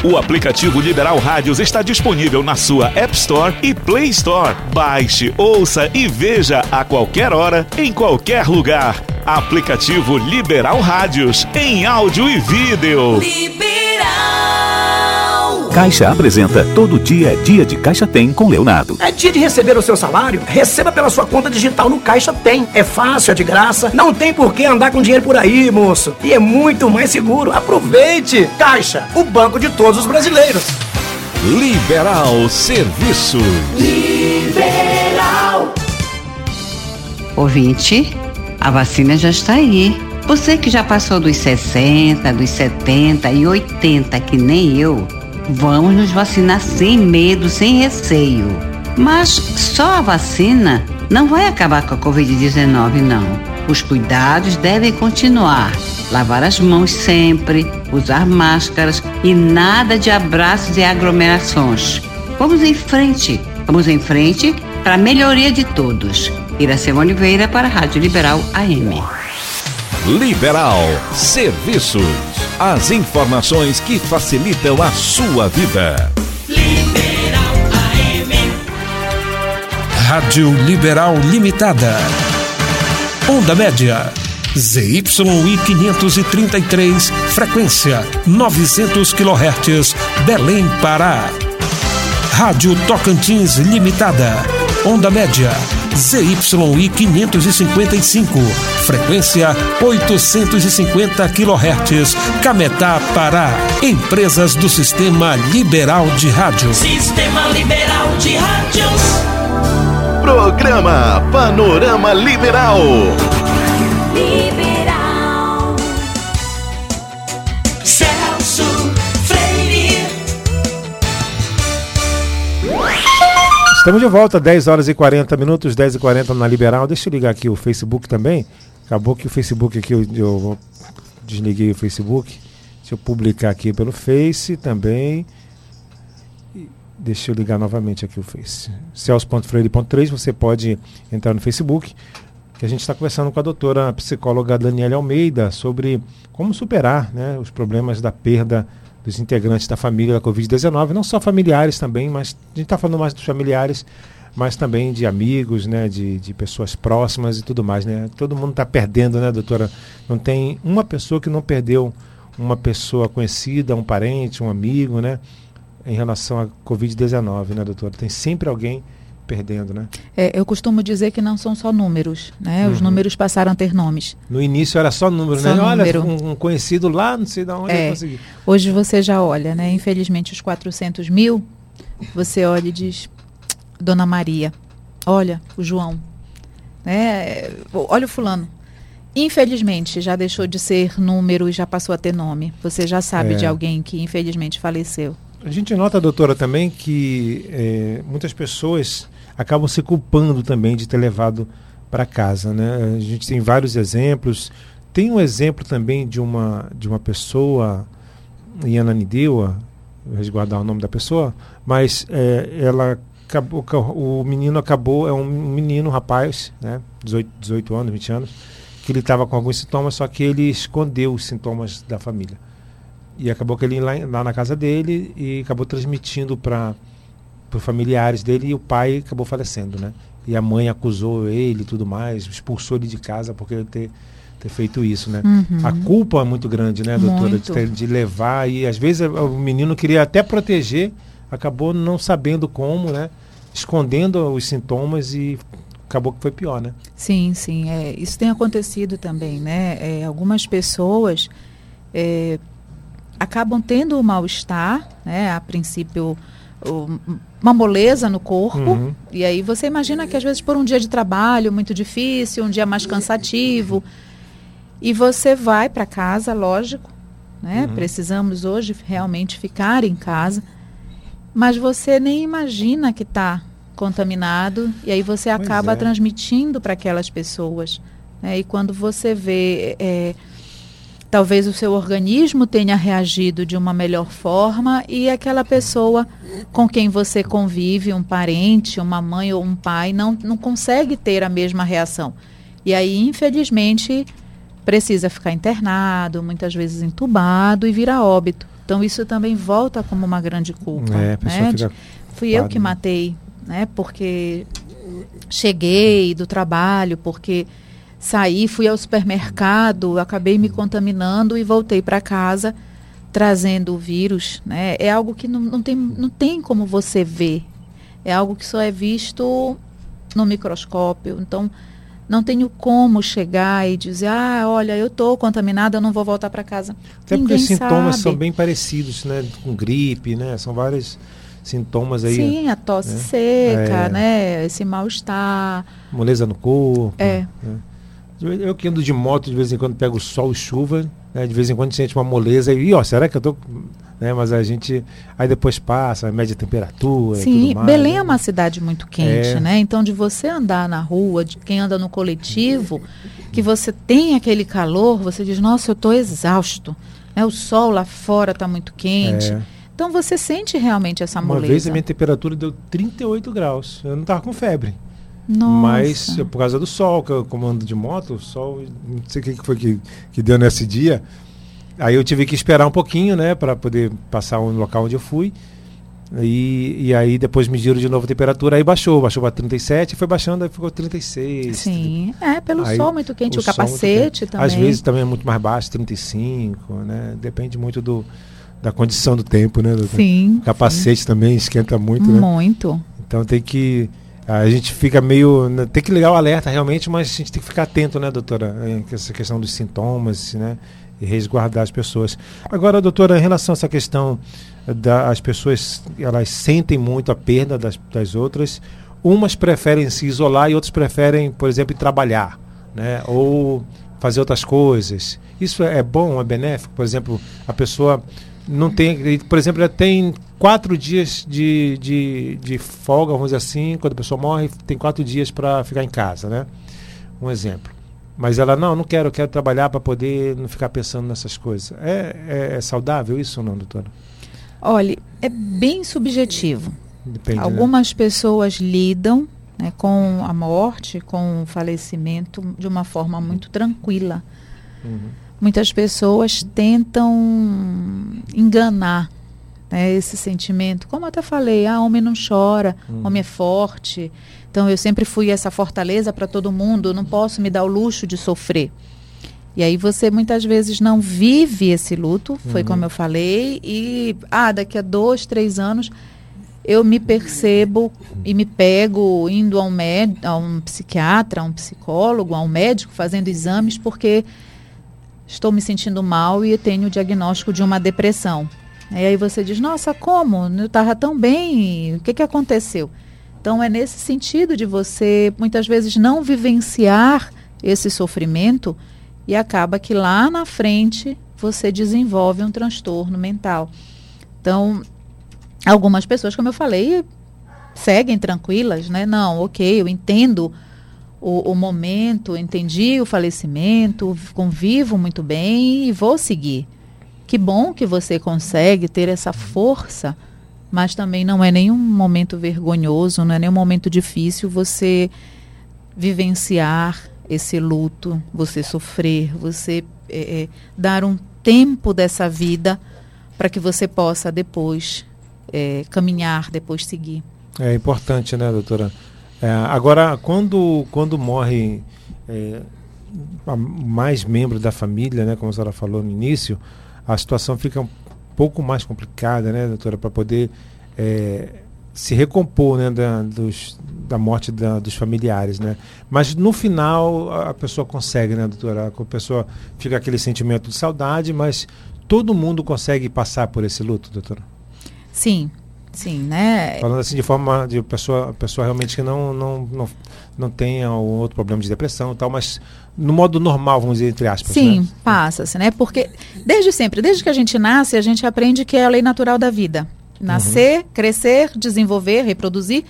O aplicativo Liberal Rádios está disponível na sua App Store e Play Store. Baixe, ouça e veja a qualquer hora, em qualquer lugar. Aplicativo Liberal Rádios, em áudio e vídeo. Liberal. Caixa apresenta Todo Dia é Dia de Caixa Tem com Leonardo. É dia de receber o seu salário? Receba pela sua conta digital no Caixa Tem. É fácil, é de graça. Não tem por que andar com dinheiro por aí, moço. E é muito mais seguro. Aproveite! Caixa, o banco de todos os brasileiros. Liberal Serviços. Liberal. Ouvinte, a vacina já está aí. Você que já passou dos 60, dos 70 e 80, que nem eu, vamos nos vacinar sem medo, sem receio. Mas só a vacina não vai acabar com a Covid-19, não. Os cuidados devem continuar. Lavar as mãos sempre, usar máscaras e nada de abraços e aglomerações. Vamos em frente, vamos em frente para a melhoria de todos. Iracema Oliveira para a Rádio Liberal AM. Liberal Serviços. As informações que facilitam a sua vida. Rádio Liberal Limitada. Onda média. ZYI 533, frequência 900 kHz, Belém, Pará. Rádio Tocantins Limitada. Onda média. ZYI 555, frequência 850 kHz, Cametá, Pará. Empresas do Sistema Liberal de Rádio. Sistema Liberal de Rádios. Programa Panorama Liberal. Liberal. Estamos de volta, 10 horas e 40 minutos, 10 e 40 na Liberal. Deixa eu ligar aqui o Facebook também. Acabou que o Facebook aqui, eu, eu desliguei o Facebook. Deixa eu publicar aqui pelo Face também. Deixa eu ligar novamente aqui o Face. Celso.freire.3, você pode entrar no Facebook. Que a gente está conversando com a doutora a psicóloga Daniela Almeida sobre como superar né, os problemas da perda dos integrantes da família da Covid-19, não só familiares também, mas a gente está falando mais dos familiares, mas também de amigos, né, de, de pessoas próximas e tudo mais. Né? Todo mundo está perdendo, né, doutora? Não tem uma pessoa que não perdeu uma pessoa conhecida, um parente, um amigo, né, em relação à Covid-19, né, doutora? Tem sempre alguém perdendo, né? É, eu costumo dizer que não são só números, né? Os Uhum. números passaram a ter nomes. No início era só número, Só né? Olha, número. um, um conhecido lá, não sei de onde eu É, consegui. hoje você já olha, né? Infelizmente, os 400 mil, você olha e diz, Dona Maria, olha o João, né? Olha o fulano. Infelizmente, já deixou de ser número e já passou a ter nome. Você já sabe É. de alguém que infelizmente faleceu. A gente nota, doutora, também que eh, muitas pessoas acabam se culpando também de ter levado para casa, né? A gente tem vários exemplos. Tem um exemplo também de uma de uma pessoa em Ananindeua, resguardar o nome da pessoa, mas eh, ela acabou, ca- o menino acabou, é um menino, um rapaz, né? 18, 18 anos, 20 anos, que ele estava com alguns sintomas, só que ele escondeu os sintomas da família. E acabou que ele lá, lá na casa dele e acabou transmitindo para os familiares dele e o pai acabou falecendo, né? e a mãe acusou ele e tudo mais, expulsou ele de casa porque ele ter, ter feito isso, né? Uhum. A culpa é muito grande, né, doutora? De, ter- de levar e às vezes o menino queria até proteger, acabou não sabendo como, né? Escondendo os sintomas e acabou que foi pior, né? Sim, sim. É, isso tem acontecido também, né? É, algumas pessoas é, acabam tendo um mal-estar, né? A princípio, o- uma moleza no corpo. Uhum. E aí você imagina que às vezes por um dia de trabalho muito difícil, um dia mais cansativo, e você vai para casa, lógico, né? Uhum. Precisamos hoje realmente ficar em casa, mas você nem imagina que está contaminado e aí você acaba é. transmitindo para aquelas pessoas. né? E quando você vê, é, talvez o seu organismo tenha reagido de uma melhor forma e aquela pessoa com quem você convive, um parente, uma mãe ou um pai, não, não consegue ter a mesma reação. E aí, infelizmente, precisa ficar internado, muitas vezes entubado e vira óbito. Então isso também volta como uma grande culpa. É, né? De- Fui eu que matei, né? Porque cheguei do trabalho, porque saí, fui ao supermercado, acabei me contaminando e voltei para casa trazendo o vírus, né? É algo que não, não, tem, não tem como você ver. É algo que só é visto no microscópio. Então, não tenho como chegar e dizer, ah, olha, eu estou contaminada, eu não vou voltar para casa. Até porque Ninguém os sintomas sabe. são bem parecidos, né? Com gripe, né? São vários sintomas aí. Sim, a tosse né? seca, É, né? Esse mal-estar. Moleza no corpo. É. né? Eu que ando de moto, de vez em quando pego sol e chuva, né? de vez em quando sente uma moleza e, ó, será que eu tô. Né? Mas a gente. Aí depois passa, mede a temperatura. e Sim, mais, Belém né? é uma cidade muito quente, É. né? Então, de você andar na rua, de quem anda no coletivo, que você tem aquele calor, você diz, nossa, eu estou exausto. Né? O sol lá fora está muito quente. É. Então, você sente realmente essa Uma moleza. vez a minha temperatura deu 38 graus. Eu não tava com febre. Nossa. Mas é por causa do sol, que eu comando de moto, o sol, não sei o que foi que, que deu nesse dia. Aí eu tive que esperar um pouquinho, né, para poder passar no local onde eu fui. E, e aí depois mediram de novo a temperatura, aí baixou, baixou para 37, foi baixando, aí ficou 36. Sim, é, pelo Aí, sol muito quente, o, muito capacete quente. também. Às vezes também é muito mais baixo, 35, né? Depende muito do, da condição do tempo, né? doutor? Sim, O capacete também esquenta muito, né? Muito. Então tem que. A gente fica meio. né, Tem que ligar o alerta realmente, mas a gente tem que ficar atento, né, doutora? Essa questão dos sintomas, né? E resguardar as pessoas. Agora, doutora, em relação a essa questão das pessoas, elas sentem muito a perda das, das outras. Umas preferem se isolar e outras preferem, por exemplo, trabalhar, né? Ou fazer outras coisas. Isso é bom, é benéfico? Por exemplo, a pessoa não tem, por exemplo, ela tem quatro dias de, de, de folga, vamos dizer assim, quando a pessoa morre, tem quatro dias para ficar em casa, né? Um exemplo. Mas ela, não, não quero, quero trabalhar para poder não ficar pensando nessas coisas. É, é, é saudável isso ou não, doutora? Olha, é bem subjetivo. Depende, né? Algumas pessoas lidam né, com a morte, com o falecimento de uma forma muito tranquila. Uhum. Muitas pessoas tentam enganar né, esse sentimento. Como eu até falei, ah, homem não chora, Uhum. homem é forte. Então eu sempre fui essa fortaleza para todo mundo, não posso me dar o luxo de sofrer. E aí você muitas vezes não vive esse luto, foi Uhum. como eu falei, e ah, daqui a dois, três anos eu me percebo e me pego indo a um, med a um psiquiatra, a um psicólogo, a um médico, fazendo exames, porque estou me sentindo mal e tenho o diagnóstico de uma depressão. E aí você diz, nossa, como? Eu estava tão bem, o que, que aconteceu? Então é nesse sentido de você muitas vezes não vivenciar esse sofrimento e acaba que lá na frente você desenvolve um transtorno mental. Então, algumas pessoas, como eu falei, seguem tranquilas, né? Não, ok, eu entendo o, o momento, entendi o falecimento, convivo muito bem e vou seguir. Que bom que você consegue ter essa força, mas também não é nenhum momento vergonhoso, não é nenhum momento difícil você vivenciar esse luto, você sofrer, você é, é, dar um tempo dessa vida para que você possa depois é, caminhar, depois seguir. É importante, né, doutora? É, agora, quando, quando morre é, mais membro da família, né, como a senhora falou no início, a situação fica um pouco mais complicada, né, doutora, para poder é, se recompor né, da, dos, da morte da- dos familiares, né? Mas no final a pessoa consegue, né, doutora? A pessoa fica aquele sentimento de saudade, mas todo mundo consegue passar por esse luto, doutora? Sim, sim, né? Falando assim de forma de pessoa, pessoa realmente que não, não, não, não tenha um outro problema de depressão e tal, mas no modo normal, vamos dizer, entre aspas. Sim, Né? passa-se, né? Porque desde sempre, desde que a gente nasce, a gente aprende que é a lei natural da vida. Nascer, crescer, desenvolver, reproduzir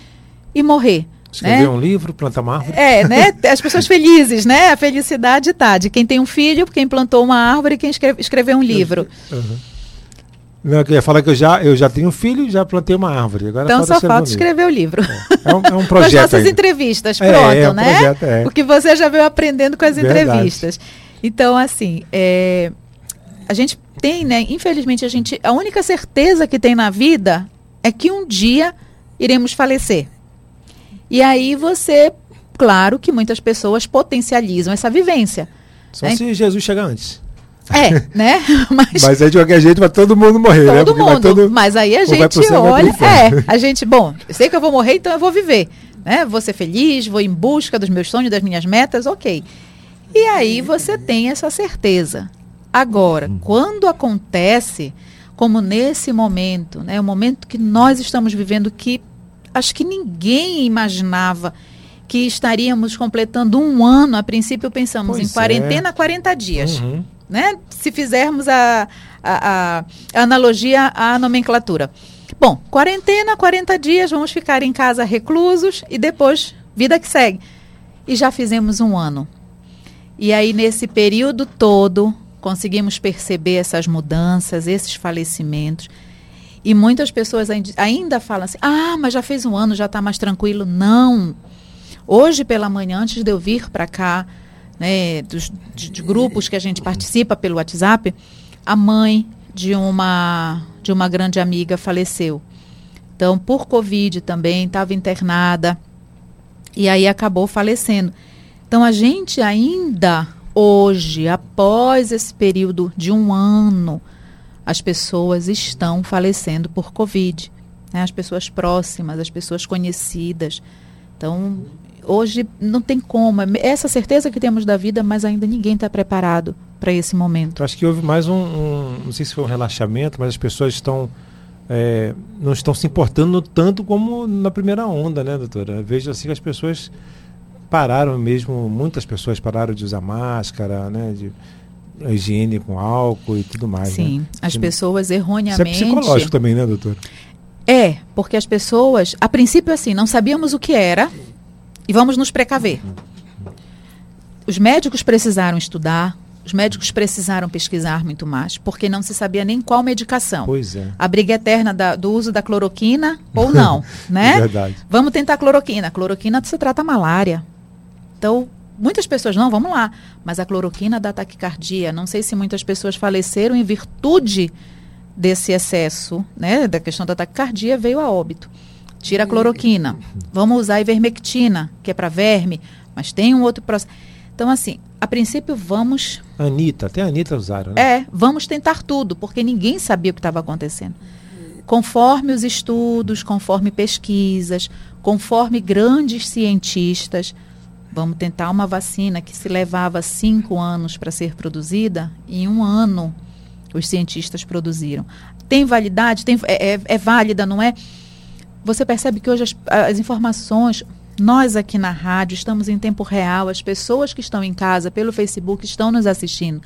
e morrer. Escrever né? um livro, plantar uma árvore. É, né? As pessoas felizes, né? A felicidade tá de quem tem um filho, quem plantou uma árvore, quem escreve- escreveu um livro. Uhum. Não, eu ia falar que eu já, eu já tenho um filho e já plantei uma árvore. Agora Então só falta escrever o livro. É um, é um Com as projeto. nossas ainda. entrevistas, É, pronto, é um né? projeto, é. O que você já veio aprendendo com as Verdade. entrevistas. Então, assim, é, a gente tem, né? Infelizmente, a gente. A única certeza que tem na vida é que um dia iremos falecer. E aí você, claro que muitas pessoas potencializam essa vivência. Só né? se Jesus chegar antes. É, né? Mas, Mas aí de qualquer jeito vai todo mundo morrer, né? todo Porque vai mundo. todo- Mas aí a gente céu, olha. É, a gente, bom, eu sei que eu vou morrer, então eu vou viver. Né? Vou ser feliz, vou em busca dos meus sonhos, das minhas metas, ok. E aí você tem essa certeza. Agora, quando acontece, como nesse momento, né, o momento que nós estamos vivendo, que acho que ninguém imaginava que estaríamos completando um ano. A princípio pensamos Pois em quarentena, 40 dias Uhum. Né? Se fizermos a, a, a- analogia à nomenclatura. Bom, quarentena, 40 dias, vamos ficar em casa reclusos e depois vida que segue. E já fizemos um ano. E aí, nesse período todo, conseguimos perceber essas mudanças, esses falecimentos. E muitas pessoas ain- ainda falam assim: ah, mas já fez um ano, já está mais tranquilo. Não. Hoje pela manhã, antes de eu vir para cá, né, dos, de, de grupos que a gente participa pelo WhatsApp, a mãe de uma, de uma grande amiga faleceu. Então, por Covid também, estava internada e aí acabou falecendo. Então, a gente ainda hoje, após esse período de um ano, as pessoas estão falecendo por Covid. né? As pessoas próximas, as pessoas conhecidas. Então, hoje não tem como. É essa certeza que temos da vida, mas ainda ninguém está preparado para esse momento. Acho que houve mais um, um- Não sei se foi um relaxamento, mas as pessoas estão. é, não estão se importando tanto como na primeira onda, né, doutora? Vejo assim que as pessoas pararam mesmo, muitas pessoas pararam de usar máscara, né? De a higiene com álcool e tudo mais. Sim, né? as Isso- pessoas Isso é erroneamente. psicológico também, né, doutora? É, porque as pessoas, a princípio, assim, não sabíamos o que era e vamos nos precaver. Os médicos precisaram estudar, os médicos precisaram pesquisar muito mais, porque não se sabia nem qual medicação. Pois é. A briga eterna da- do uso da cloroquina ou não, né? É verdade. Vamos tentar cloroquina. A cloroquina se trata malária. Então, muitas pessoas, não, vamos lá. Mas a cloroquina dá taquicardia. Não sei se muitas pessoas faleceram em virtude desse excesso, né? Da questão da taquicardia, veio a óbito. Tira a cloroquina. Vamos usar a ivermectina, que é para verme, mas tem um outro processo. Então, assim, a princípio, vamos Anitta, até a Anitta usaram, né? é, vamos tentar tudo, porque ninguém sabia o que estava acontecendo. Conforme os estudos, conforme pesquisas, conforme grandes cientistas, vamos tentar uma vacina que se levava cinco anos para ser produzida, em um ano os cientistas produziram. Tem validade? Tem, é, é- é válida, não é? Você percebe que hoje as, as informações, nós aqui na rádio estamos em tempo real, as pessoas que estão em casa pelo Facebook estão nos assistindo.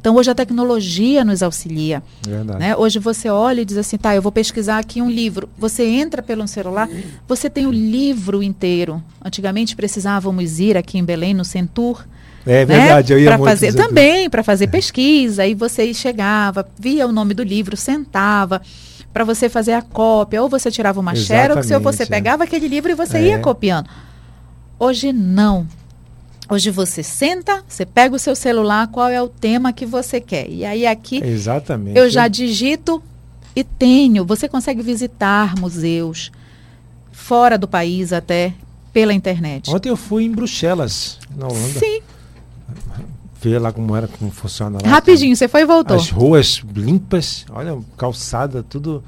Então hoje a tecnologia nos auxilia. Verdade. Né? Hoje você olha e diz assim, tá, eu vou pesquisar aqui um livro. Você entra pelo celular, você tem o livro inteiro. Antigamente precisávamos ir aqui em Belém no Centur. É verdade, eu ia Para muito fazer também, para fazer pesquisa. Aí você chegava, via o nome do livro, sentava para você fazer a cópia, ou você tirava uma xerox, ou você Exatamente, é. pegava aquele livro e você É. ia copiando. Hoje não. Hoje você senta, você pega o seu celular, qual é o tema que você quer. E aí aqui Exatamente. eu já digito e tenho. Você consegue visitar museus fora do país até pela internet. Ontem eu fui em Bruxelas, na Holanda. Sim. Ver lá como era, como funciona lá. Rapidinho, você foi e voltou. As ruas limpas, olha, calçada, tudo.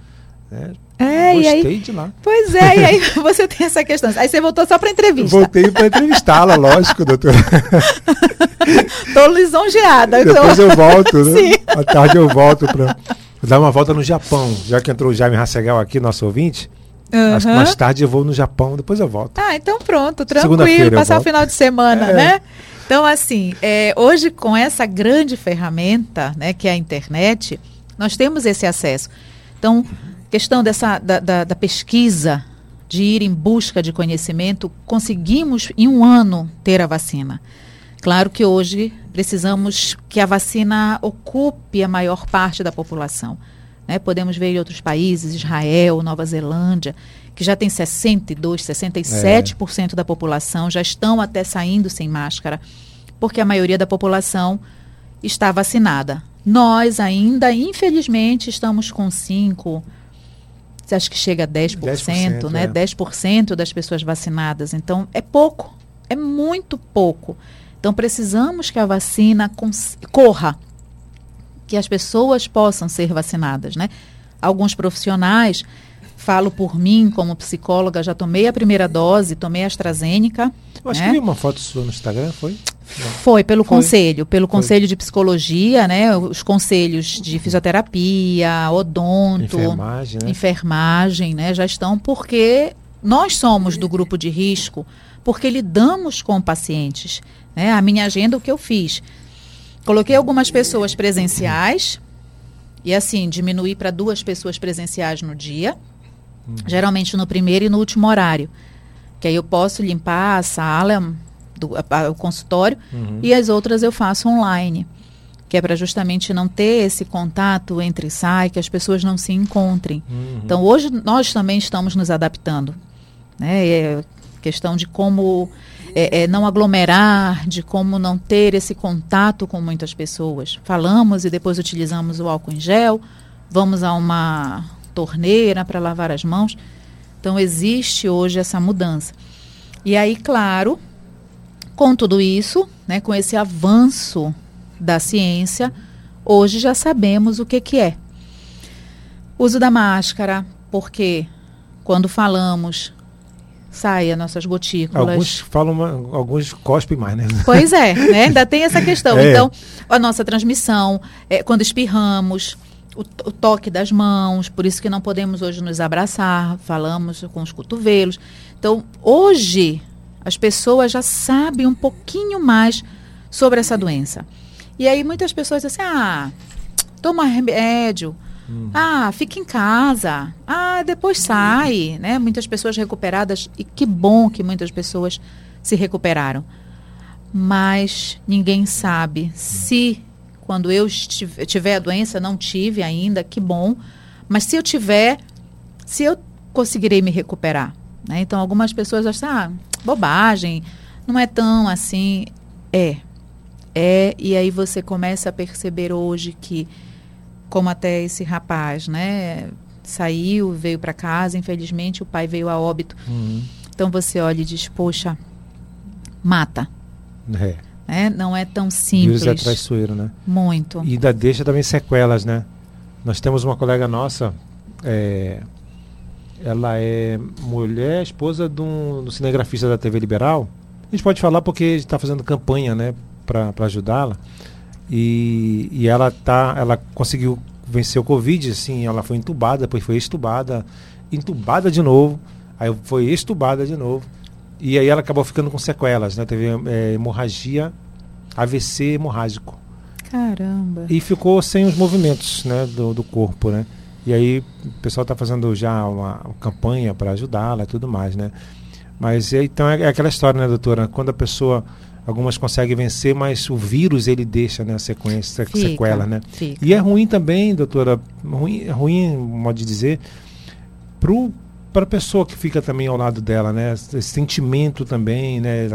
né? É, e Gostei aí, de lá. Pois é, e aí você tem essa questão. Aí você voltou só para entrevista. Voltei para entrevistá-la, lógico, doutora. Tô lisonjeada. Depois então. eu volto, né? Sim. À tarde eu volto para dar uma volta no Japão. Já que entrou o Jaime Hassegal aqui, nosso ouvinte. Acho que Aham. mais tarde eu vou no Japão, depois eu volto. Ah, então pronto, tranquilo, passar o final de semana, É. né? Então, assim, é, hoje com essa grande ferramenta, né, que é a internet, nós temos esse acesso. Então, questão dessa da, da- da pesquisa, de ir em busca de conhecimento, conseguimos em um ano ter a vacina. Claro que hoje precisamos que a vacina ocupe a maior parte da população. Né? Podemos ver em outros países, Israel, Nova Zelândia, que já tem 62, 67% da população já estão até saindo sem máscara, porque a maioria da população está vacinada. Nós ainda, infelizmente, estamos com 5, acho que chega a 10%, 10%, né? é. 10% das pessoas vacinadas. Então, é pouco, é muito pouco. Então, precisamos que a vacina corra, que as pessoas possam ser vacinadas, né? Alguns profissionais, falo por mim como psicóloga, já tomei a primeira dose, tomei a AstraZeneca. Eu acho né? que vi uma foto sua no Instagram, foi? Foi pelo Foi. conselho, pelo Foi. conselho de psicologia, né? Os conselhos de fisioterapia, odonto, Enfermagem, né? enfermagem, né? Já estão porque nós somos do grupo de risco, porque lidamos com pacientes, né? A minha agenda o que eu fiz, coloquei algumas pessoas presenciais e assim diminuí para duas pessoas presenciais no dia, geralmente no primeiro e no último horário, que aí eu posso limpar a sala, do, a- o consultório Uhum. e as outras eu faço online, que é para justamente não ter esse contato entre e sai, que as pessoas não se encontrem. Uhum. Então hoje nós também estamos nos adaptando, né? É questão de como é, é, não aglomerar, de como não ter esse contato com muitas pessoas. Falamos e depois utilizamos o álcool em gel, vamos a uma torneira para lavar as mãos. Então existe hoje essa mudança. E aí, claro, com tudo isso, né, com esse avanço da ciência, hoje já sabemos o que, que é. Uso da máscara, porque quando falamos, sai as nossas gotículas. Alguns falam, uma- alguns cospem mais, né? Pois é, né? ainda tem essa questão. É. Então, a nossa transmissão, é, quando espirramos, o, o toque das mãos, por isso que não podemos hoje nos abraçar, falamos com os cotovelos. Então, hoje, as pessoas já sabem um pouquinho mais sobre essa doença. E aí muitas pessoas dizem assim, ah, toma remédio, ah, fica em casa, ah, depois sai, né? Muitas pessoas recuperadas, e que bom que muitas pessoas se recuperaram mas ninguém sabe se quando eu estive- tiver a doença, não tive ainda, que bom, mas se eu tiver, se eu conseguirei me recuperar. né? Então, algumas pessoas acham, ah, bobagem, não é tão assim. É, é, e aí você começa a perceber hoje que, como até esse rapaz, né, saiu, veio para casa, infelizmente o pai veio a óbito. Uhum. Então você olha e diz, poxa, mata. É. né? Não é tão O simples. vírus é traiçoeiro, né? Muito. E ainda deixa também sequelas, né? Nós temos uma colega nossa, é, ela é mulher, esposa de um, do cinegrafista da TV Liberal. A gente pode falar porque a gente está fazendo campanha, né, para ajudá-la. E, e ela tá, ela conseguiu vencer o Covid, assim, ela foi entubada, depois foi estubada, entubada de novo, aí foi estubada de novo. E aí ela acabou ficando com sequelas, né? Teve é, hemorragia, AVC hemorrágico Caramba. e ficou sem os movimentos né, do, do corpo, né? E aí o pessoal está fazendo já uma, uma campanha para ajudá-la e tudo mais, né? Mas é, então é, é aquela história, né, doutora? Quando a pessoa, algumas conseguem vencer, mas o vírus ele deixa, né, a sequência, Fica, sequela, né? fica. E é ruim também, doutora, ruim, ruim, modo de dizer, para a pessoa que fica também ao lado dela, né? Esse sentimento também, né,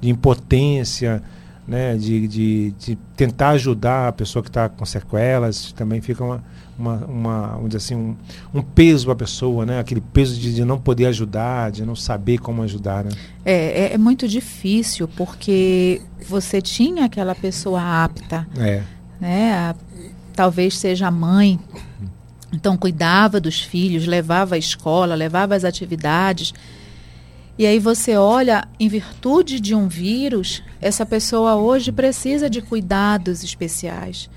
de impotência, né, de, de, de tentar ajudar a pessoa que está com sequelas, também fica uma, uma, uma vamos dizer assim, um, um peso para a pessoa, né? Aquele peso de, de não poder ajudar, de não saber como ajudar, né? É, é, é muito difícil porque você tinha aquela pessoa apta, É. né? A- talvez seja a mãe. Então cuidava dos filhos, levava à escola, levava às atividades. E aí você olha, em virtude de um vírus, essa pessoa hoje precisa de cuidados especiais,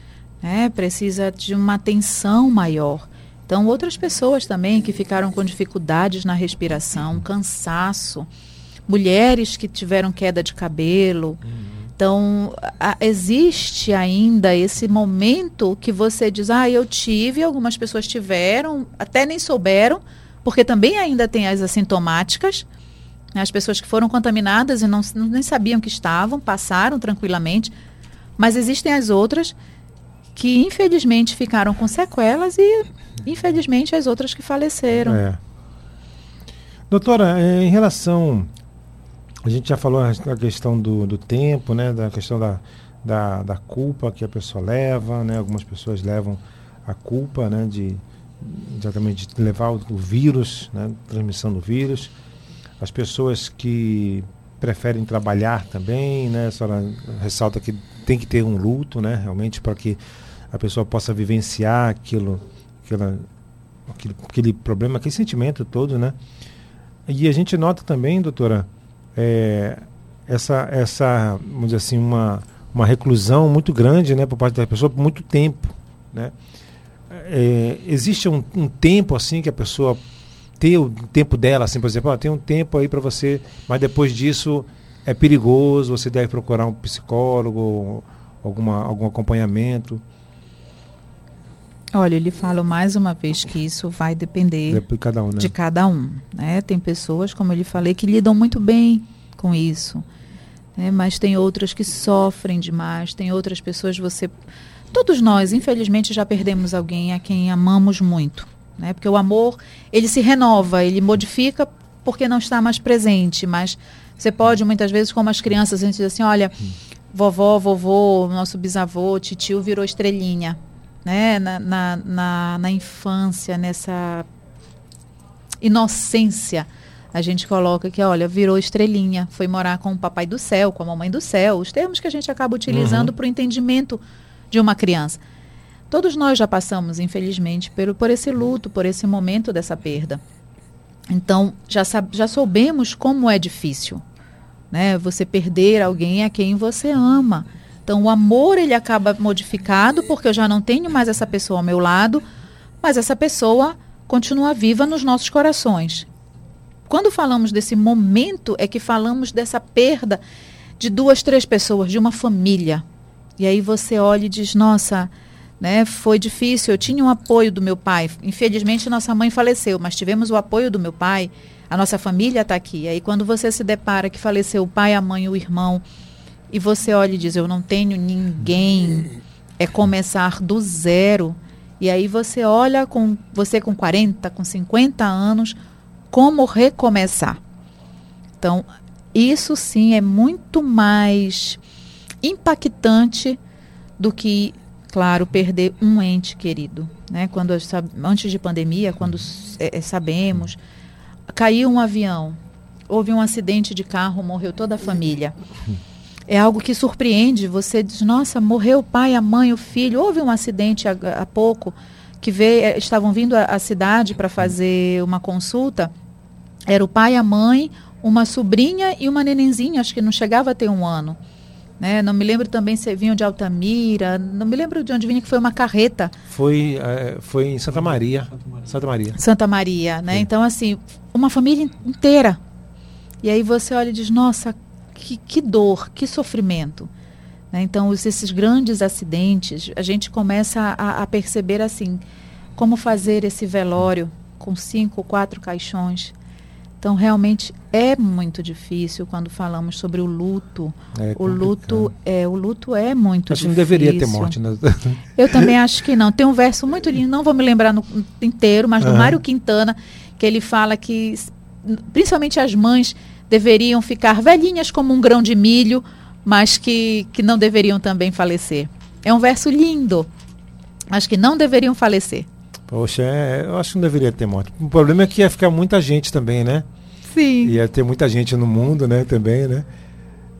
né? Precisa de uma atenção maior. Então outras pessoas também que ficaram com dificuldades na respiração, cansaço, mulheres que tiveram queda de cabelo. Então, a- existe ainda esse momento que você diz, ah, eu tive, algumas pessoas tiveram, até nem souberam, porque também ainda tem as assintomáticas, né, as pessoas que foram contaminadas e não- nem sabiam que estavam, passaram tranquilamente, mas existem as outras que infelizmente ficaram com sequelas e infelizmente as outras que faleceram. É. Doutora, eh, em relação. A gente já falou a questão do, do tempo, né? Da questão da, da, da culpa que a pessoa leva, né? Algumas pessoas levam a culpa, né? De exatamente de levar o, o vírus, né? Transmissão do vírus. As pessoas que preferem trabalhar também, né? A senhora ressalta que tem que ter um luto, né? Realmente para que a pessoa possa vivenciar aquilo, aquela, aquele, aquele problema, aquele sentimento todo, né? E a gente nota também, doutora, é, essa, essa, vamos dizer assim, uma, uma reclusão muito grande, né, por parte da pessoa por muito tempo, né? É, existe um, um tempo assim que a pessoa ter o tempo dela, assim, por exemplo, ó, tem um tempo aí para você, mas depois disso é perigoso, você deve procurar um psicólogo, alguma, algum acompanhamento. Olha, ele fala mais uma vez que isso vai depender De cada um, né? de cada um. Né? Tem pessoas, como eu lhe falei, que lidam muito bem com isso. né? Mas tem outras que sofrem demais. Tem outras pessoas, você. Todos nós, infelizmente, já perdemos alguém a quem amamos muito. Né? Porque o amor, ele se renova, ele modifica porque não está mais presente. Mas você pode, muitas vezes, como as crianças, a gente diz assim: olha, vovó, vovô, nosso bisavô, titio virou estrelinha. Né? Na, na, na, na infância, nessa inocência, a gente coloca que, olha, virou estrelinha, foi morar com o papai do céu, com a mamãe do céu, os termos que a gente acaba utilizando Uhum. para o entendimento de uma criança. Todos nós já passamos, infelizmente, por, por esse luto, por esse momento dessa perda. Então, já, sab- já soubemos como é difícil, né? Você perder alguém a quem você ama. Então, o amor ele acaba modificado porque eu já não tenho mais essa pessoa ao meu lado, mas essa pessoa continua viva nos nossos corações. Quando falamos desse momento, é que falamos dessa perda de duas, três pessoas, de uma família. E aí você olha e diz: nossa, né, foi difícil. Eu tinha o apoio do meu pai. Infelizmente, nossa mãe faleceu, mas tivemos o apoio do meu pai. A nossa família está aqui. Aí, quando você se depara que faleceu o pai, a mãe, o irmão, e você olha e diz: Eu não tenho ninguém, é começar do zero. E aí você olha com você com 40, com 50 anos, como recomeçar. Então, isso sim é muito mais impactante do que, claro, perder um ente querido. Né? Quando antes de pandemia, quando eh, eh, sabemos, caiu um avião, houve um acidente de carro, morreu toda a família. É algo que surpreende. Você diz, nossa, morreu o pai, a mãe, o filho. Houve um acidente há, há pouco que veio, eh, estavam vindo à, cidade para fazer uma consulta. Era o pai, a mãe, uma sobrinha e uma nenenzinha, acho que não chegava a ter um ano. Né? Não me lembro também se vinham de Altamira, não me lembro de onde vinha, que foi uma carreta. Foi, eh, foi em Santa Maria. Santa Maria. Santa Maria, né? Então, assim, uma família in- inteira. E aí você olha e diz, nossa, que, que dor, que sofrimento. Né? Então, esses grandes acidentes, a gente começa a, a perceber, assim, como fazer esse velório com cinco, quatro caixões. Então, realmente é muito difícil quando falamos sobre o luto. É o luto é o luto é muito Acho que difícil. não deveria ter morte. Né? Eu também acho que não. Tem um verso muito lindo, não vou me lembrar no, inteiro, mas do Aham. Mário Quintana, que ele fala que principalmente as mães deveriam ficar velhinhas como um grão de milho, mas que, que não deveriam também falecer. É um verso lindo, mas que não deveriam falecer. Poxa, é, eu acho que não deveria ter morte. O problema é que ia ficar muita gente também, né? Sim. Ia ter muita gente no mundo, né? Também, né?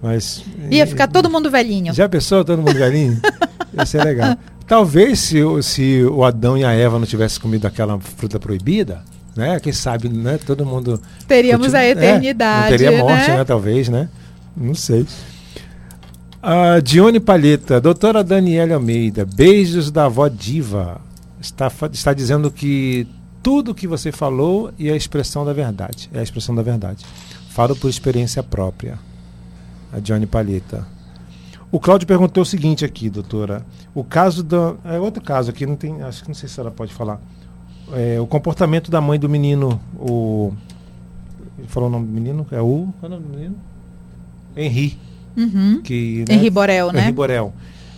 Mas. Ia ficar todo mundo velhinho. Já pensou todo mundo velhinho? Ia ser legal. Talvez se, se o Adão e a Eva não tivessem comido aquela fruta proibida, né? Quem sabe, né? Todo mundo. Teríamos a é, eternidade, não teria morte, né? né? Talvez, né? Não sei. A Dione Palheta, doutora Daniela Almeida, beijos da avó Diva. Está, está dizendo que tudo que você falou e a expressão da verdade. É a expressão da verdade. Falo por experiência própria. A Dione Palheta. O Cláudio perguntou o seguinte aqui, doutora. O caso da. É outro caso aqui, não tem. Acho que não sei se ela pode falar. É, o comportamento da mãe do menino. O. Ele falou o nome do menino? É o. Qual é o nome do menino? Henri. Uhum. Que, Henri Borel, né? Henri Borel.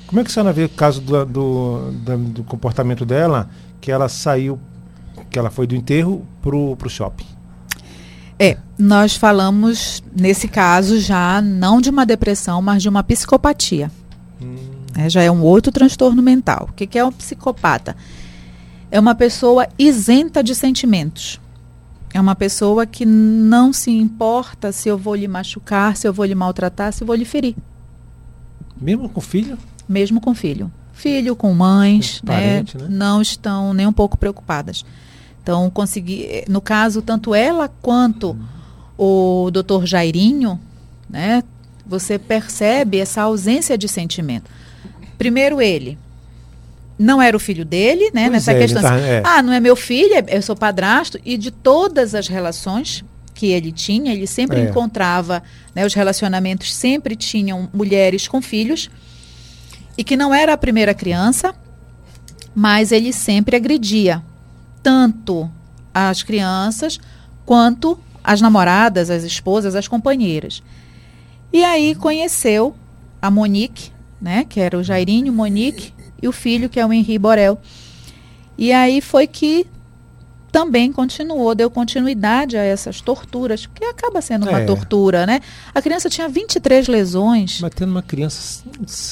Como é que a senhora vê o caso do, do, da- do comportamento dela, que ela saiu, que ela foi do enterro pro, pro shopping? É, nós falamos nesse caso já não de uma depressão, mas de uma psicopatia. É, já é um outro transtorno mental. O que, que é um psicopata? É uma pessoa isenta de sentimentos. É uma pessoa que não se importa se eu vou lhe machucar, se eu vou lhe maltratar, se eu vou lhe ferir. Mesmo com filho? Mesmo com filho. Filho, com mães, né, Parente, né? não estão nem um pouco preocupadas. Então, consegui, no caso, tanto ela quanto o doutor Jairinho, né, você percebe essa ausência de sentimento. Primeiro ele, não era o filho dele, né, Pois nessa é, questão. tá- assim, é. Ah, não é meu filho, é- eu sou padrasto, e de todas as relações que ele tinha, ele sempre É. encontrava, né, os relacionamentos sempre tinham mulheres com filhos, e que não era a primeira criança, mas ele sempre agredia tanto as crianças quanto as namoradas, as esposas, as companheiras. E aí conheceu a Monique, né, que era o Jairinho, Monique e o filho que é o Henri Borel. E aí foi que também continuou, deu continuidade a essas torturas, porque acaba sendo uma É. tortura, né? A criança tinha 23 lesões. Mas tendo uma criança.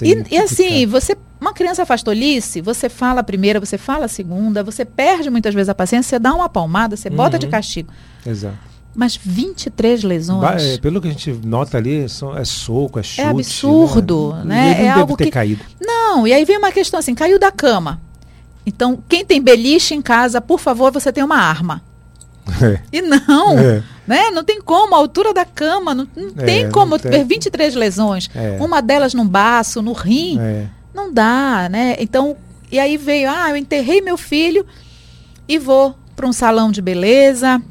E, e assim, você, uma criança faz tolice, você fala a primeira, você fala a segunda, você perde muitas vezes a paciência, você dá uma palmada, você bota de Uhum. castigo. Exato. Mas 23 lesões. É, pelo que a gente nota ali, são- é soco, é chute. É absurdo, né? Ele não É deve algo ter que- caído. Não, e aí vem uma questão assim, caiu da cama. Então, quem tem beliche em casa, por favor, você tem uma arma. É. E não, É. né? Não tem como, a altura da cama, não, não É, tem não como tem. ter 23 lesões. É. Uma delas no baço, no rim. É. Não dá, né? Então, e aí veio, ah, eu enterrei meu filho e vou para um salão de beleza,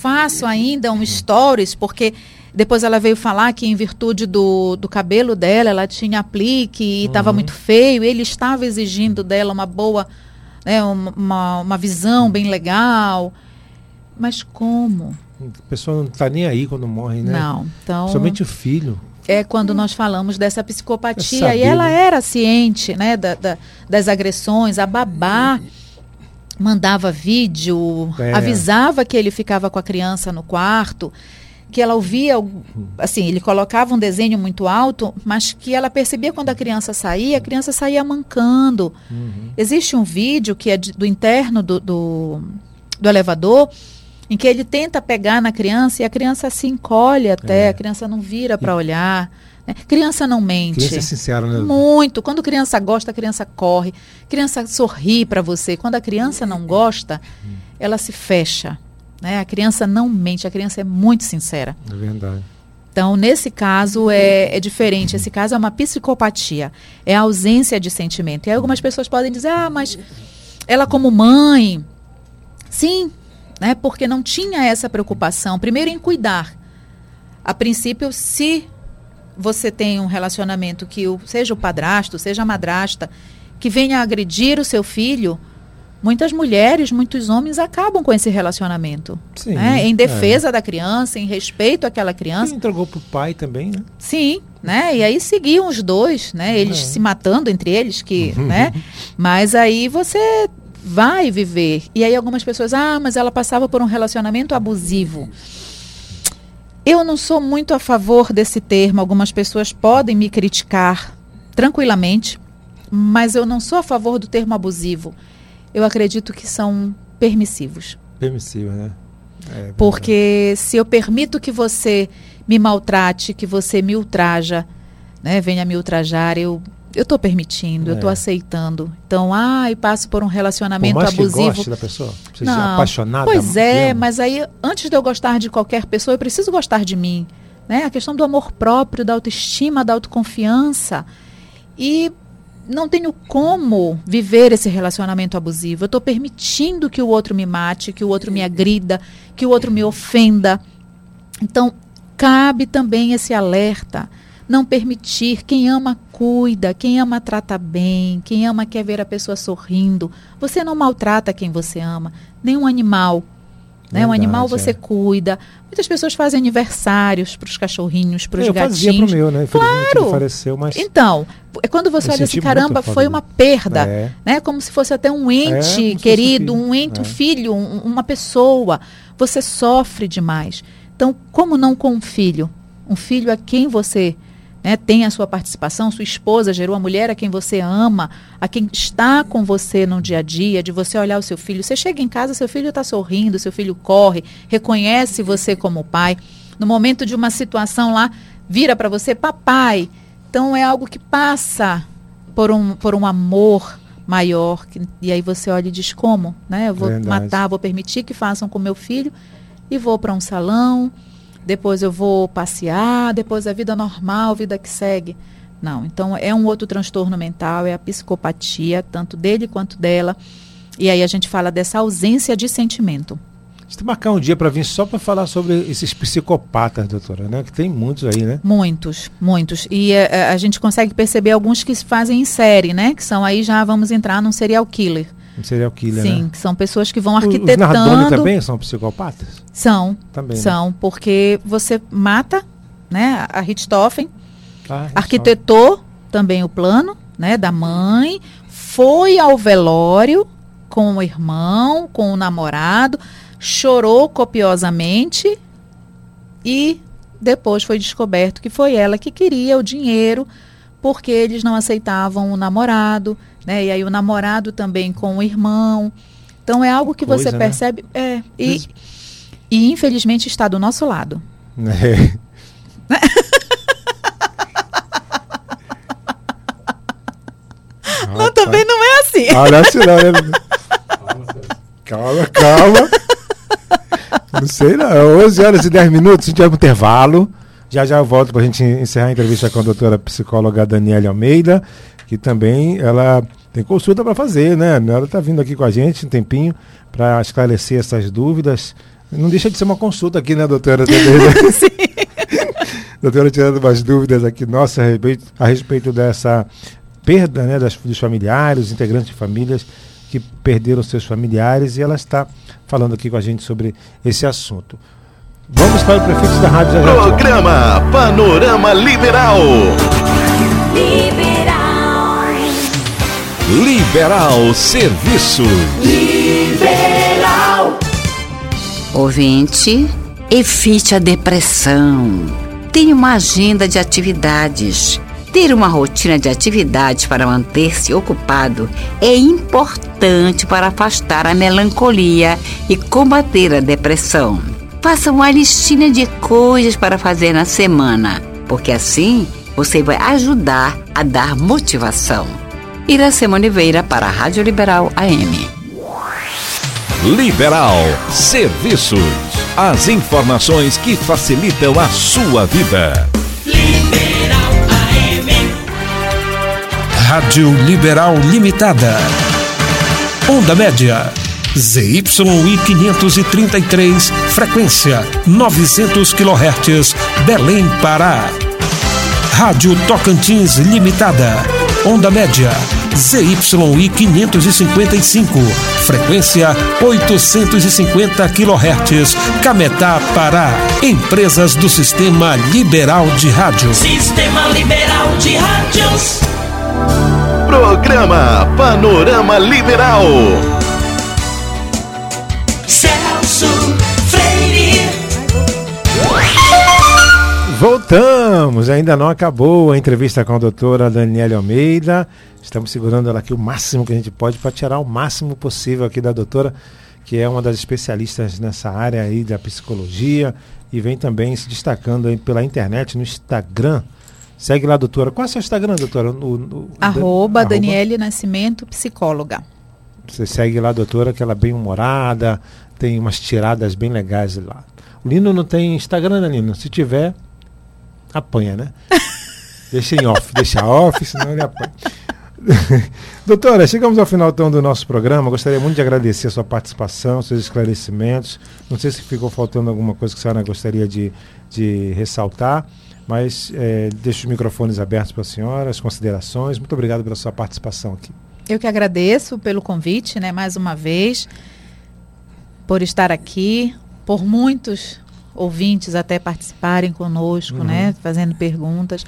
faço ainda um stories, porque depois ela veio falar que em virtude do, do cabelo dela, ela tinha aplique e estava Uhum. muito feio, ele estava exigindo dela uma boa, né, uma, uma, visão bem legal. Mas como? A pessoa não tá nem aí quando morre, né? Não. Então, Somente o filho. é quando nós falamos dessa psicopatia. É e ela era ciente né, da, da- das agressões, a babá mandava vídeo, É. avisava que ele ficava com a criança no quarto, que ela ouvia, assim, ele colocava um desenho muito alto, mas que ela percebia quando a criança saía, a criança saía mancando. Existe um vídeo que é de- do interno do, do, do elevador, em que ele tenta pegar na criança e a criança se encolhe até, a criança não vira para olhar. Né? Criança não mente. Criança é sincera, né? Muito. Quando criança gosta, a criança corre. Criança sorri para você. Quando a criança não gosta, ela se fecha. Né? A criança não mente, a criança é muito sincera. É verdade. Então, nesse caso, é, é diferente. Esse caso é uma psicopatia. É a ausência de sentimento. E aí algumas pessoas podem dizer, ah, mas ela como mãe. Sim, né? Porque não tinha essa preocupação. Primeiro em cuidar. A princípio, se você tem um relacionamento que o, seja o padrasto, seja a madrasta, que venha agredir o seu filho, muitas mulheres, muitos homens acabam com esse relacionamento. Sim, né? Em é. defesa da criança, em respeito àquela criança. Ele entregou pro pai também, né? Sim, né? E aí seguiam os dois, né? Eles É. se matando entre eles, que, né? Mas aí você vai viver. E aí algumas pessoas, ah, mas ela passava por um relacionamento abusivo. Eu não sou muito a favor desse termo. Algumas pessoas podem me criticar tranquilamente, mas eu não sou a favor do termo abusivo. Eu acredito que são permissivos. Permissível, né? É, Porque se eu permito que você me maltrate, que você me ultraja, né, venha me ultrajar, eu eu estou permitindo, eu estou É. aceitando. Então, ai, passo por um Por relacionamento mais que abusivo. goste da pessoa, você Não. seja apaixonada. Pois que é, ama. mas aí antes de eu gostar de qualquer pessoa, eu preciso gostar de mim, né? A questão do amor próprio, da autoestima, da autoconfiança. E não tenho como viver esse relacionamento abusivo. Eu estou permitindo que o outro me mate, que o outro me agrida, que o outro me ofenda. Então, cabe também esse alerta. Não permitir. Quem ama, cuida. Quem ama, trata bem. Quem ama, quer ver a pessoa sorrindo. Você não maltrata quem você ama. Nem um animal. Né? Um Verdade, animal você é. cuida. Muitas pessoas fazem aniversários para os cachorrinhos, para os eu fazia gatinhos. pro meu, né? Claro. faleceu, mas Então, é quando você Eu olha assim, caramba, foi uma perda, É. né? Como se fosse até um É, ente fosse querido, um um ente, um É. filho, um- uma pessoa. Você sofre demais. Então, como não com um filho? Um filho a quem você né, tem a sua participação, sua esposa gerou, a mulher a quem você ama, a quem está com você no dia a dia, de você olhar o seu filho. Você chega em casa, seu filho está sorrindo, seu filho corre, reconhece você como pai. No momento de uma situação lá, vira para você, papai. Então é algo que passa por um, por um amor maior. que- e aí você olha e diz como, né? Eu vou Verdade. matar, vou permitir que façam com meu filho e vou para um salão, depois eu vou passear, depois a vida normal, vida que segue. Não, então é um outro transtorno mental, é a psicopatia, tanto dele quanto dela. E aí a gente fala dessa ausência de sentimento. você tem que marcar um dia para vir só para falar sobre esses psicopatas, doutora, né? Que tem muitos aí, né? Muitos, muitos. E eh, a gente consegue perceber alguns que se fazem em série, né? Que são aí já vamos entrar num serial killer. Um serial killer, Sim, né? que são pessoas que vão Os- Os arquitetando. Nardoni também são psicopatas? São, Também, né? são, porque você mata, né? A Richthofen Ah, arquitetou também o plano, né? Da mãe, foi ao velório com o irmão, com o namorado, chorou copiosamente e depois foi descoberto que foi ela que queria o dinheiro porque eles não aceitavam o namorado, né? E aí o namorado também com o irmão. Então é algo que Coisa, você né? percebe, é, e, e infelizmente está do nosso lado. É. Não, também não é assim. Ah, não é assim não, né? Calma, calma. Não sei não. 11 horas e 10 minutos, a gente vai intervalo. Já já eu volto para a gente encerrar a entrevista com a doutora psicóloga Daniela Almeida, que também ela tem consulta para fazer, né? Ela está vindo aqui com a gente um tempinho para esclarecer essas dúvidas. Não deixa de ser uma consulta aqui, né, doutora? Sim. doutora tirando umas dúvidas aqui nossas a respeito, a respeito dessa perda né, das, dos familiares, os integrantes de famílias que perderam seus familiares e ela está falando aqui com a gente sobre esse assunto. Vamos para o prefixo da rádio já já. volta. Programa Panorama. Liberal. Liberal Serviços. Liberal. Ouvinte, evite a depressão. Tenha uma agenda de atividades. Ter uma rotina de atividades para manter-se ocupado é importante para afastar a melancolia e combater a depressão. Faça uma listinha de coisas para fazer na semana, porque assim você vai ajudar a dar motivação. Iracema Oliveira para a Rádio Liberal AM. Liberal Serviços. As informações que facilitam a sua vida. Liberal AM. Rádio Liberal Limitada. Onda média. ZYI 533, frequência 900 kHz, Belém, Pará. Rádio Tocantins Limitada. Onda média. ZYI 555, frequência 850 kHz, Cametá, Pará. Empresas do Sistema Liberal de Rádio. Sistema Liberal de Rádios. Programa Panorama Liberal. Celso Freire. Voltamos, ainda não acabou a entrevista com a doutora Daniela Almeida. Estamos segurando ela aqui o máximo que a gente pode para tirar o máximo possível aqui da doutora, que é uma das especialistas nessa área aí da psicologia e vem também se destacando aí pela internet no Instagram. Segue lá, doutora. Qual é o seu Instagram, doutora? No, no, arroba, Daniele Nascimento, psicóloga. Você segue lá, doutora, que ela é bem humorada, tem umas tiradas bem legais lá. O Lino não tem Instagram, né, Lino? Se tiver, apanha, né? deixa em off, deixa off, senão ele apanha. Doutora, chegamos ao final então do nosso programa. Gostaria muito de agradecer a sua participação, seus esclarecimentos. Não sei se ficou faltando alguma coisa que a senhora gostaria de, de ressaltar, mas é, deixo os microfones abertos para a senhora, as considerações. Muito obrigado pela sua participação aqui. Eu que agradeço pelo convite, né, mais uma vez, por estar aqui, por muitos ouvintes até participarem conosco, uhum. né, fazendo perguntas.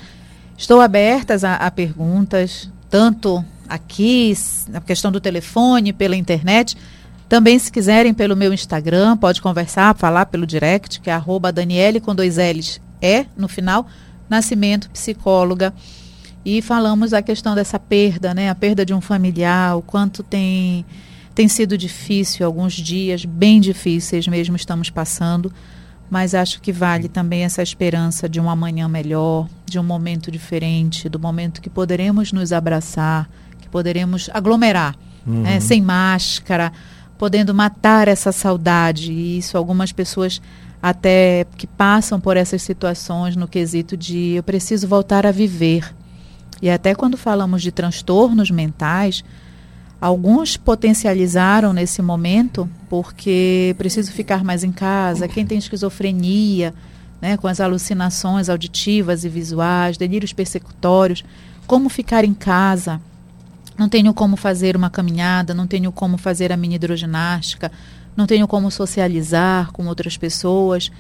Estou aberta a, a perguntas, tanto aqui, na questão do telefone, pela internet. Também, se quiserem, pelo meu Instagram, pode conversar, falar pelo direct, que é arroba Daniele com dois L's, é no final, Nascimento Psicóloga e falamos da questão dessa perda, né? A perda de um familiar, o quanto tem tem sido difícil, alguns dias bem difíceis mesmo estamos passando, mas acho que vale também essa esperança de um amanhã melhor, de um momento diferente, do momento que poderemos nos abraçar, que poderemos aglomerar, uhum. né? sem máscara, podendo matar essa saudade. E isso algumas pessoas até que passam por essas situações no quesito de eu preciso voltar a viver e até quando falamos de transtornos mentais, alguns potencializaram nesse momento porque preciso ficar mais em casa. Quem tem esquizofrenia, né, com as alucinações auditivas e visuais, delírios persecutórios, como ficar em casa? Não tenho como fazer uma caminhada, não tenho como fazer a mini hidroginástica, não tenho como socializar com outras pessoas.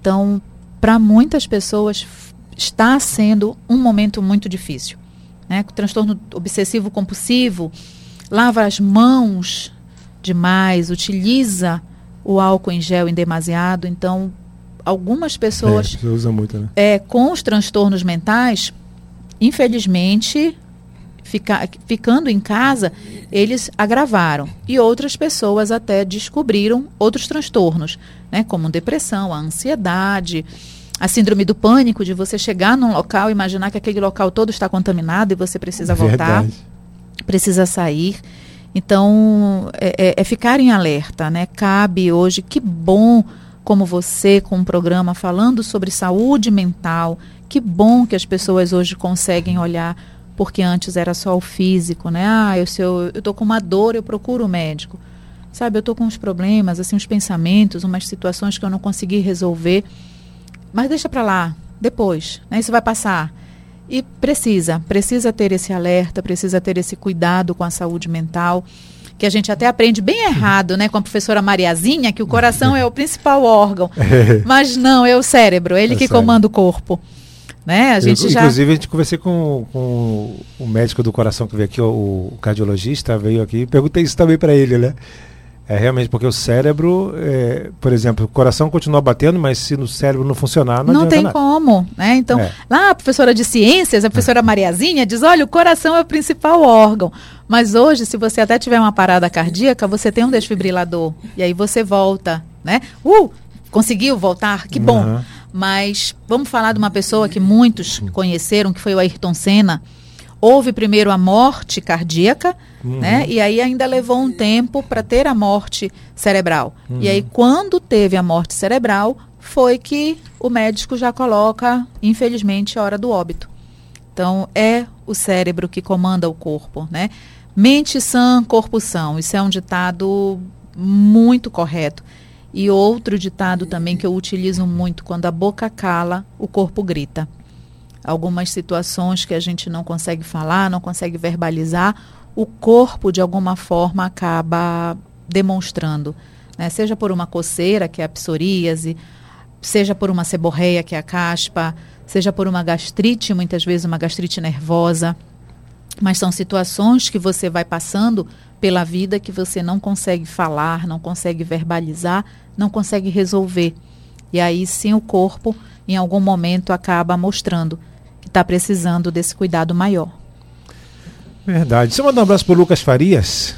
Então, para muitas pessoas está sendo um momento muito difícil né, com transtorno obsessivo compulsivo, lava as mãos demais, utiliza o álcool em gel em demasiado, então algumas pessoas é, usa muito, né? é, com os transtornos mentais, infelizmente, fica, ficando em casa, eles agravaram. E outras pessoas até descobriram outros transtornos, né, como depressão, a ansiedade, a síndrome do pânico, de você chegar num local, imaginar que aquele local todo está contaminado e você precisa voltar, Verdade. Precisa sair. Então, é, é, é, ficar em alerta, né? Cabe hoje, que bom como você, com um programa falando sobre saúde mental, que bom que as pessoas hoje conseguem olhar, porque antes era só o físico, né? Ah, eu, se eu, tô com uma dor, eu procuro o médico. Sabe, eu tô com uns problemas, assim, uns pensamentos, umas situações que eu não consegui resolver mas deixa para lá, depois, né? Isso vai passar. E precisa, precisa ter esse alerta, precisa ter esse cuidado com a saúde mental, que a gente até aprende bem errado, né, com a professora Mariazinha, que o coração é o principal órgão. Mas não, é o cérebro, ele é que cérebro. comanda o corpo. Né? A gente Eu, já... Inclusive, a gente conversei com, com o médico do coração que veio aqui, o, o cardiologista, veio aqui, perguntei isso também para ele, né? É realmente porque o cérebro, é, por exemplo, o coração continua batendo, mas se no cérebro não funcionar, não, não tem nada. como, né? Então, é. lá a professora de ciências, a professora é. Mariazinha, diz: olha, o coração é o principal órgão. Mas hoje, se você até tiver uma parada cardíaca, você tem um desfibrilador. E aí você volta, né? Uh! Conseguiu voltar? Que bom. Uhum. Mas vamos falar de uma pessoa que muitos conheceram, que foi o Ayrton Senna houve primeiro a morte cardíaca, uhum. né? E aí ainda levou um tempo para ter a morte cerebral. Uhum. E aí quando teve a morte cerebral, foi que o médico já coloca, infelizmente, a hora do óbito. Então é o cérebro que comanda o corpo, né? Mente sã, corpo são. Isso é um ditado muito correto. E outro ditado também que eu utilizo muito, quando a boca cala, o corpo grita algumas situações que a gente não consegue falar, não consegue verbalizar, o corpo de alguma forma acaba demonstrando, né? seja por uma coceira, que é a psoríase, seja por uma seborreia, que é a caspa, seja por uma gastrite, muitas vezes uma gastrite nervosa. Mas são situações que você vai passando pela vida que você não consegue falar, não consegue verbalizar, não consegue resolver. E aí sim o corpo em algum momento acaba mostrando que está precisando desse cuidado maior. Verdade. Eu mandar um abraço pro Lucas Farias.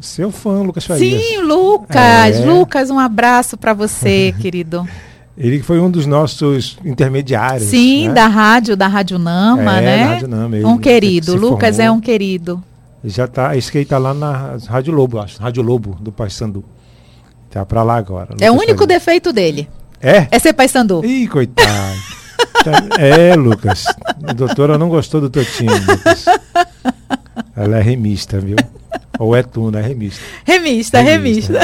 Seu fã, Lucas Farias. Sim, Lucas. É. Lucas, um abraço para você, querido. Ele foi um dos nossos intermediários. Sim, né? da rádio, da Rádio Nama, É, né? da Rádio Nama, um querido. Lucas formou. é um querido. Ele já tá, esse que ele tá lá na Rádio Lobo, acho. Rádio Lobo do Paysandu. Tá pra lá agora. É o único Farias. defeito dele. É? É ser paisandu. Ih, coitado. Tá- é, Lucas. A doutora não gostou do Totinho, Lucas. Ela é remista, viu? Ou é tu, é remista. Remista, remista.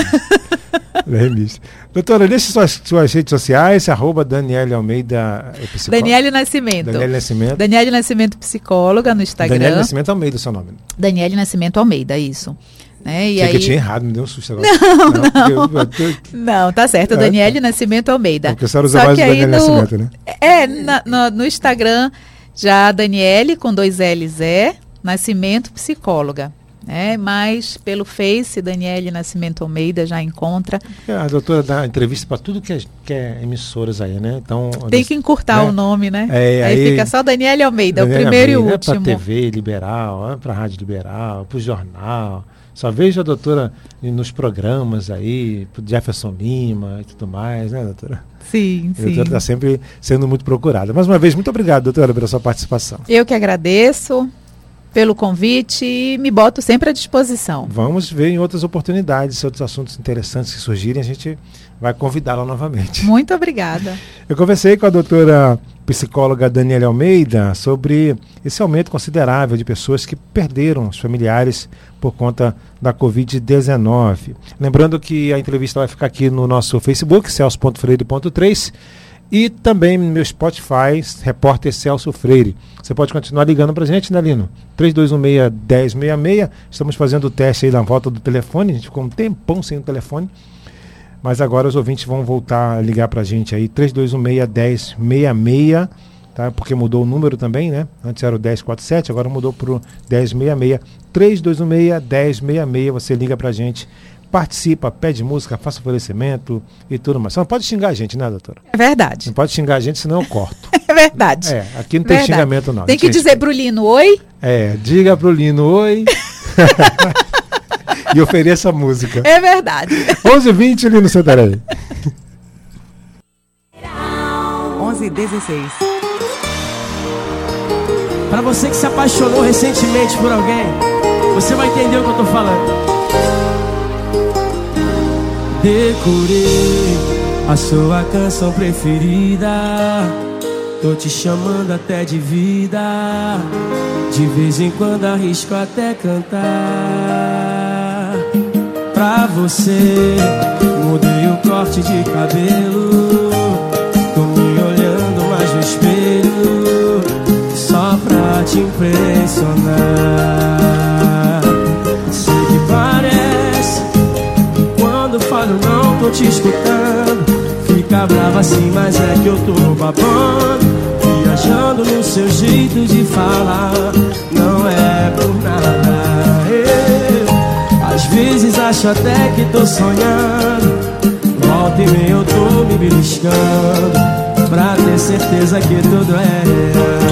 Ela é remista. Doutora, deixe suas, suas redes sociais, arroba Daniele Almeida, é psicó- Daniele Nascimento. Daniele Nascimento. Daniele Nascimento, psicóloga no Instagram. Daniele Nascimento Almeida, o seu nome. Daniele Nascimento Almeida, isso. Né? E Sei aí... que eu tinha errado, me deu um susto agora. Não, porque não. eu- eu tô- Não, tá certo. É, Daniele Nascimento Almeida. É porque a senhora usa Só mais o Daniele no, Nascimento, né? É, na- no, no Instagram, já Daniele, com dois L's, é Nascimento Psicóloga. É, mas pelo Face, Daniele Nascimento Almeida já encontra. A doutora dá entrevista para tudo que é, que é emissoras aí, né? Então, Tem que encurtar né? o nome, né? É, aí, aí- fica só Daniele Almeida, Daniele o primeiro Almeida, e o É para último. TV liberal, é para rádio liberal, para o jornal. Só vejo a doutora nos programas aí, Jefferson Lima e tudo mais, né, doutora? Sim, A doutora sim. está sempre sendo muito procurada. Mais uma vez, muito obrigado, doutora, pela sua participação. Eu que agradeço pelo convite e me boto sempre à disposição. Vamos ver em outras oportunidades, se outros assuntos interessantes que surgirem, a gente vai convidá-la novamente. Muito obrigada. Eu conversei com a doutora psicóloga Daniela Almeida sobre esse aumento considerável de pessoas que perderam os familiares por conta da Covid-19. Lembrando que a entrevista vai ficar aqui no nosso Facebook, celso.freire.3 e também no meu Spotify, repórter Celso Freire. Você pode continuar ligando para a gente, né, Lino? 3216-1066. Estamos fazendo o teste aí na volta do telefone. A gente ficou um tempão sem o telefone. Mas agora os ouvintes vão voltar a ligar para a gente aí, 3216-1066, tá? porque mudou o número também, né? Antes era o 1047, agora mudou para o 1066. 3216-1066, você liga para a gente, participa, pede música, faça oferecimento e tudo mais. Só não pode xingar a gente, né, doutora? É verdade. Não pode xingar a gente, senão eu corto. É verdade. É, aqui não tem Verdade. xingamento não. Tem que dizer pro Lino oi. É, diga pro Lino oi. e ofereça a música. É verdade. 11 h 20 Lino Santarém. 11 16. Pra você que se apaixonou recentemente por alguém, você vai entender o que eu tô falando. Decorei a sua canção preferida. Tô te chamando até de vida. De vez em quando arrisco até cantar. Pra você, mudei o corte de cabelo. Tô me olhando mais no espelho. Só pra te impressionar. Sei que parece que quando falo não tô te escutando. Fica brava assim, mas é que eu tô babando. Viajando no seu jeito de falar. Não é por nada. Às vezes acho até que tô sonhando. Volta e meia eu tô me beliscando. Pra ter certeza que tudo é real.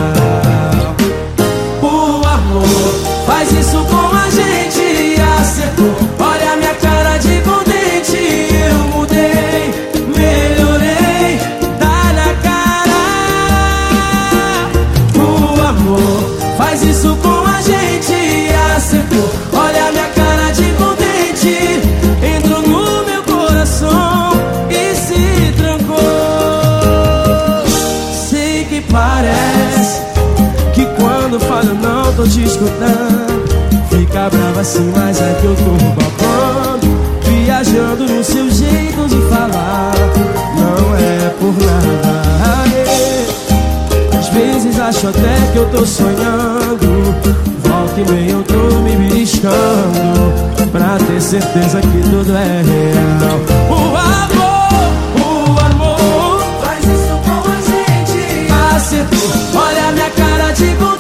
Fica brava assim, mas é que eu tô babando Viajando no seu jeito de falar. Não é por nada. Às vezes acho até que eu tô sonhando. Volta e meia eu tô me beliscando Pra ter certeza que tudo é real. O amor, o amor Faz isso com a gente. Acertou, olha minha cara de contente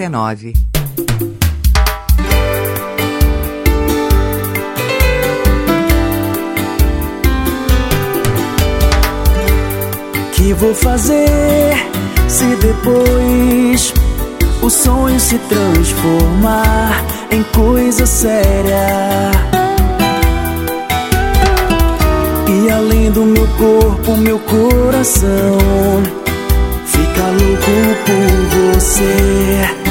19. Que vou fazer se depois o sonho se transformar em coisa séria? E além do meu corpo, meu coração fica louco por você,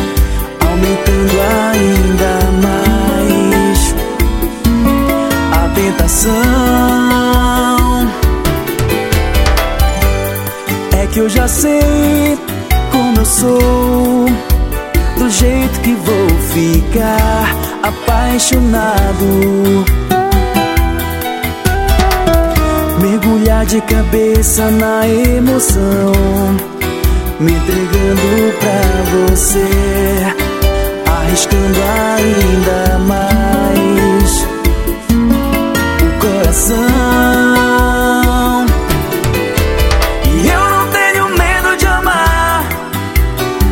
aumentando ainda mais a tentação. É que eu já sei como eu sou, do jeito que vou ficar apaixonado. Mergulhar de cabeça na emoção, me entregando pra você, arriscando ainda mais o coração. E eu não tenho medo de amar,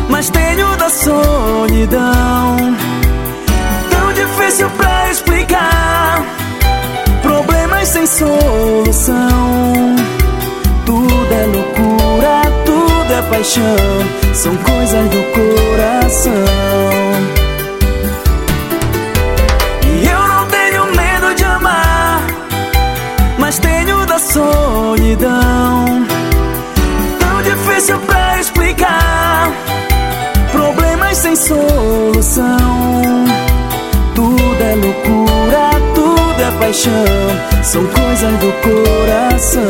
mas tenho da solidão. Tão difícil pra explicar, problemas sem solução. Tudo é loucura, tudo é paixão, são coisas do solução. Tudo é loucura, tudo é paixão, são coisas do coração.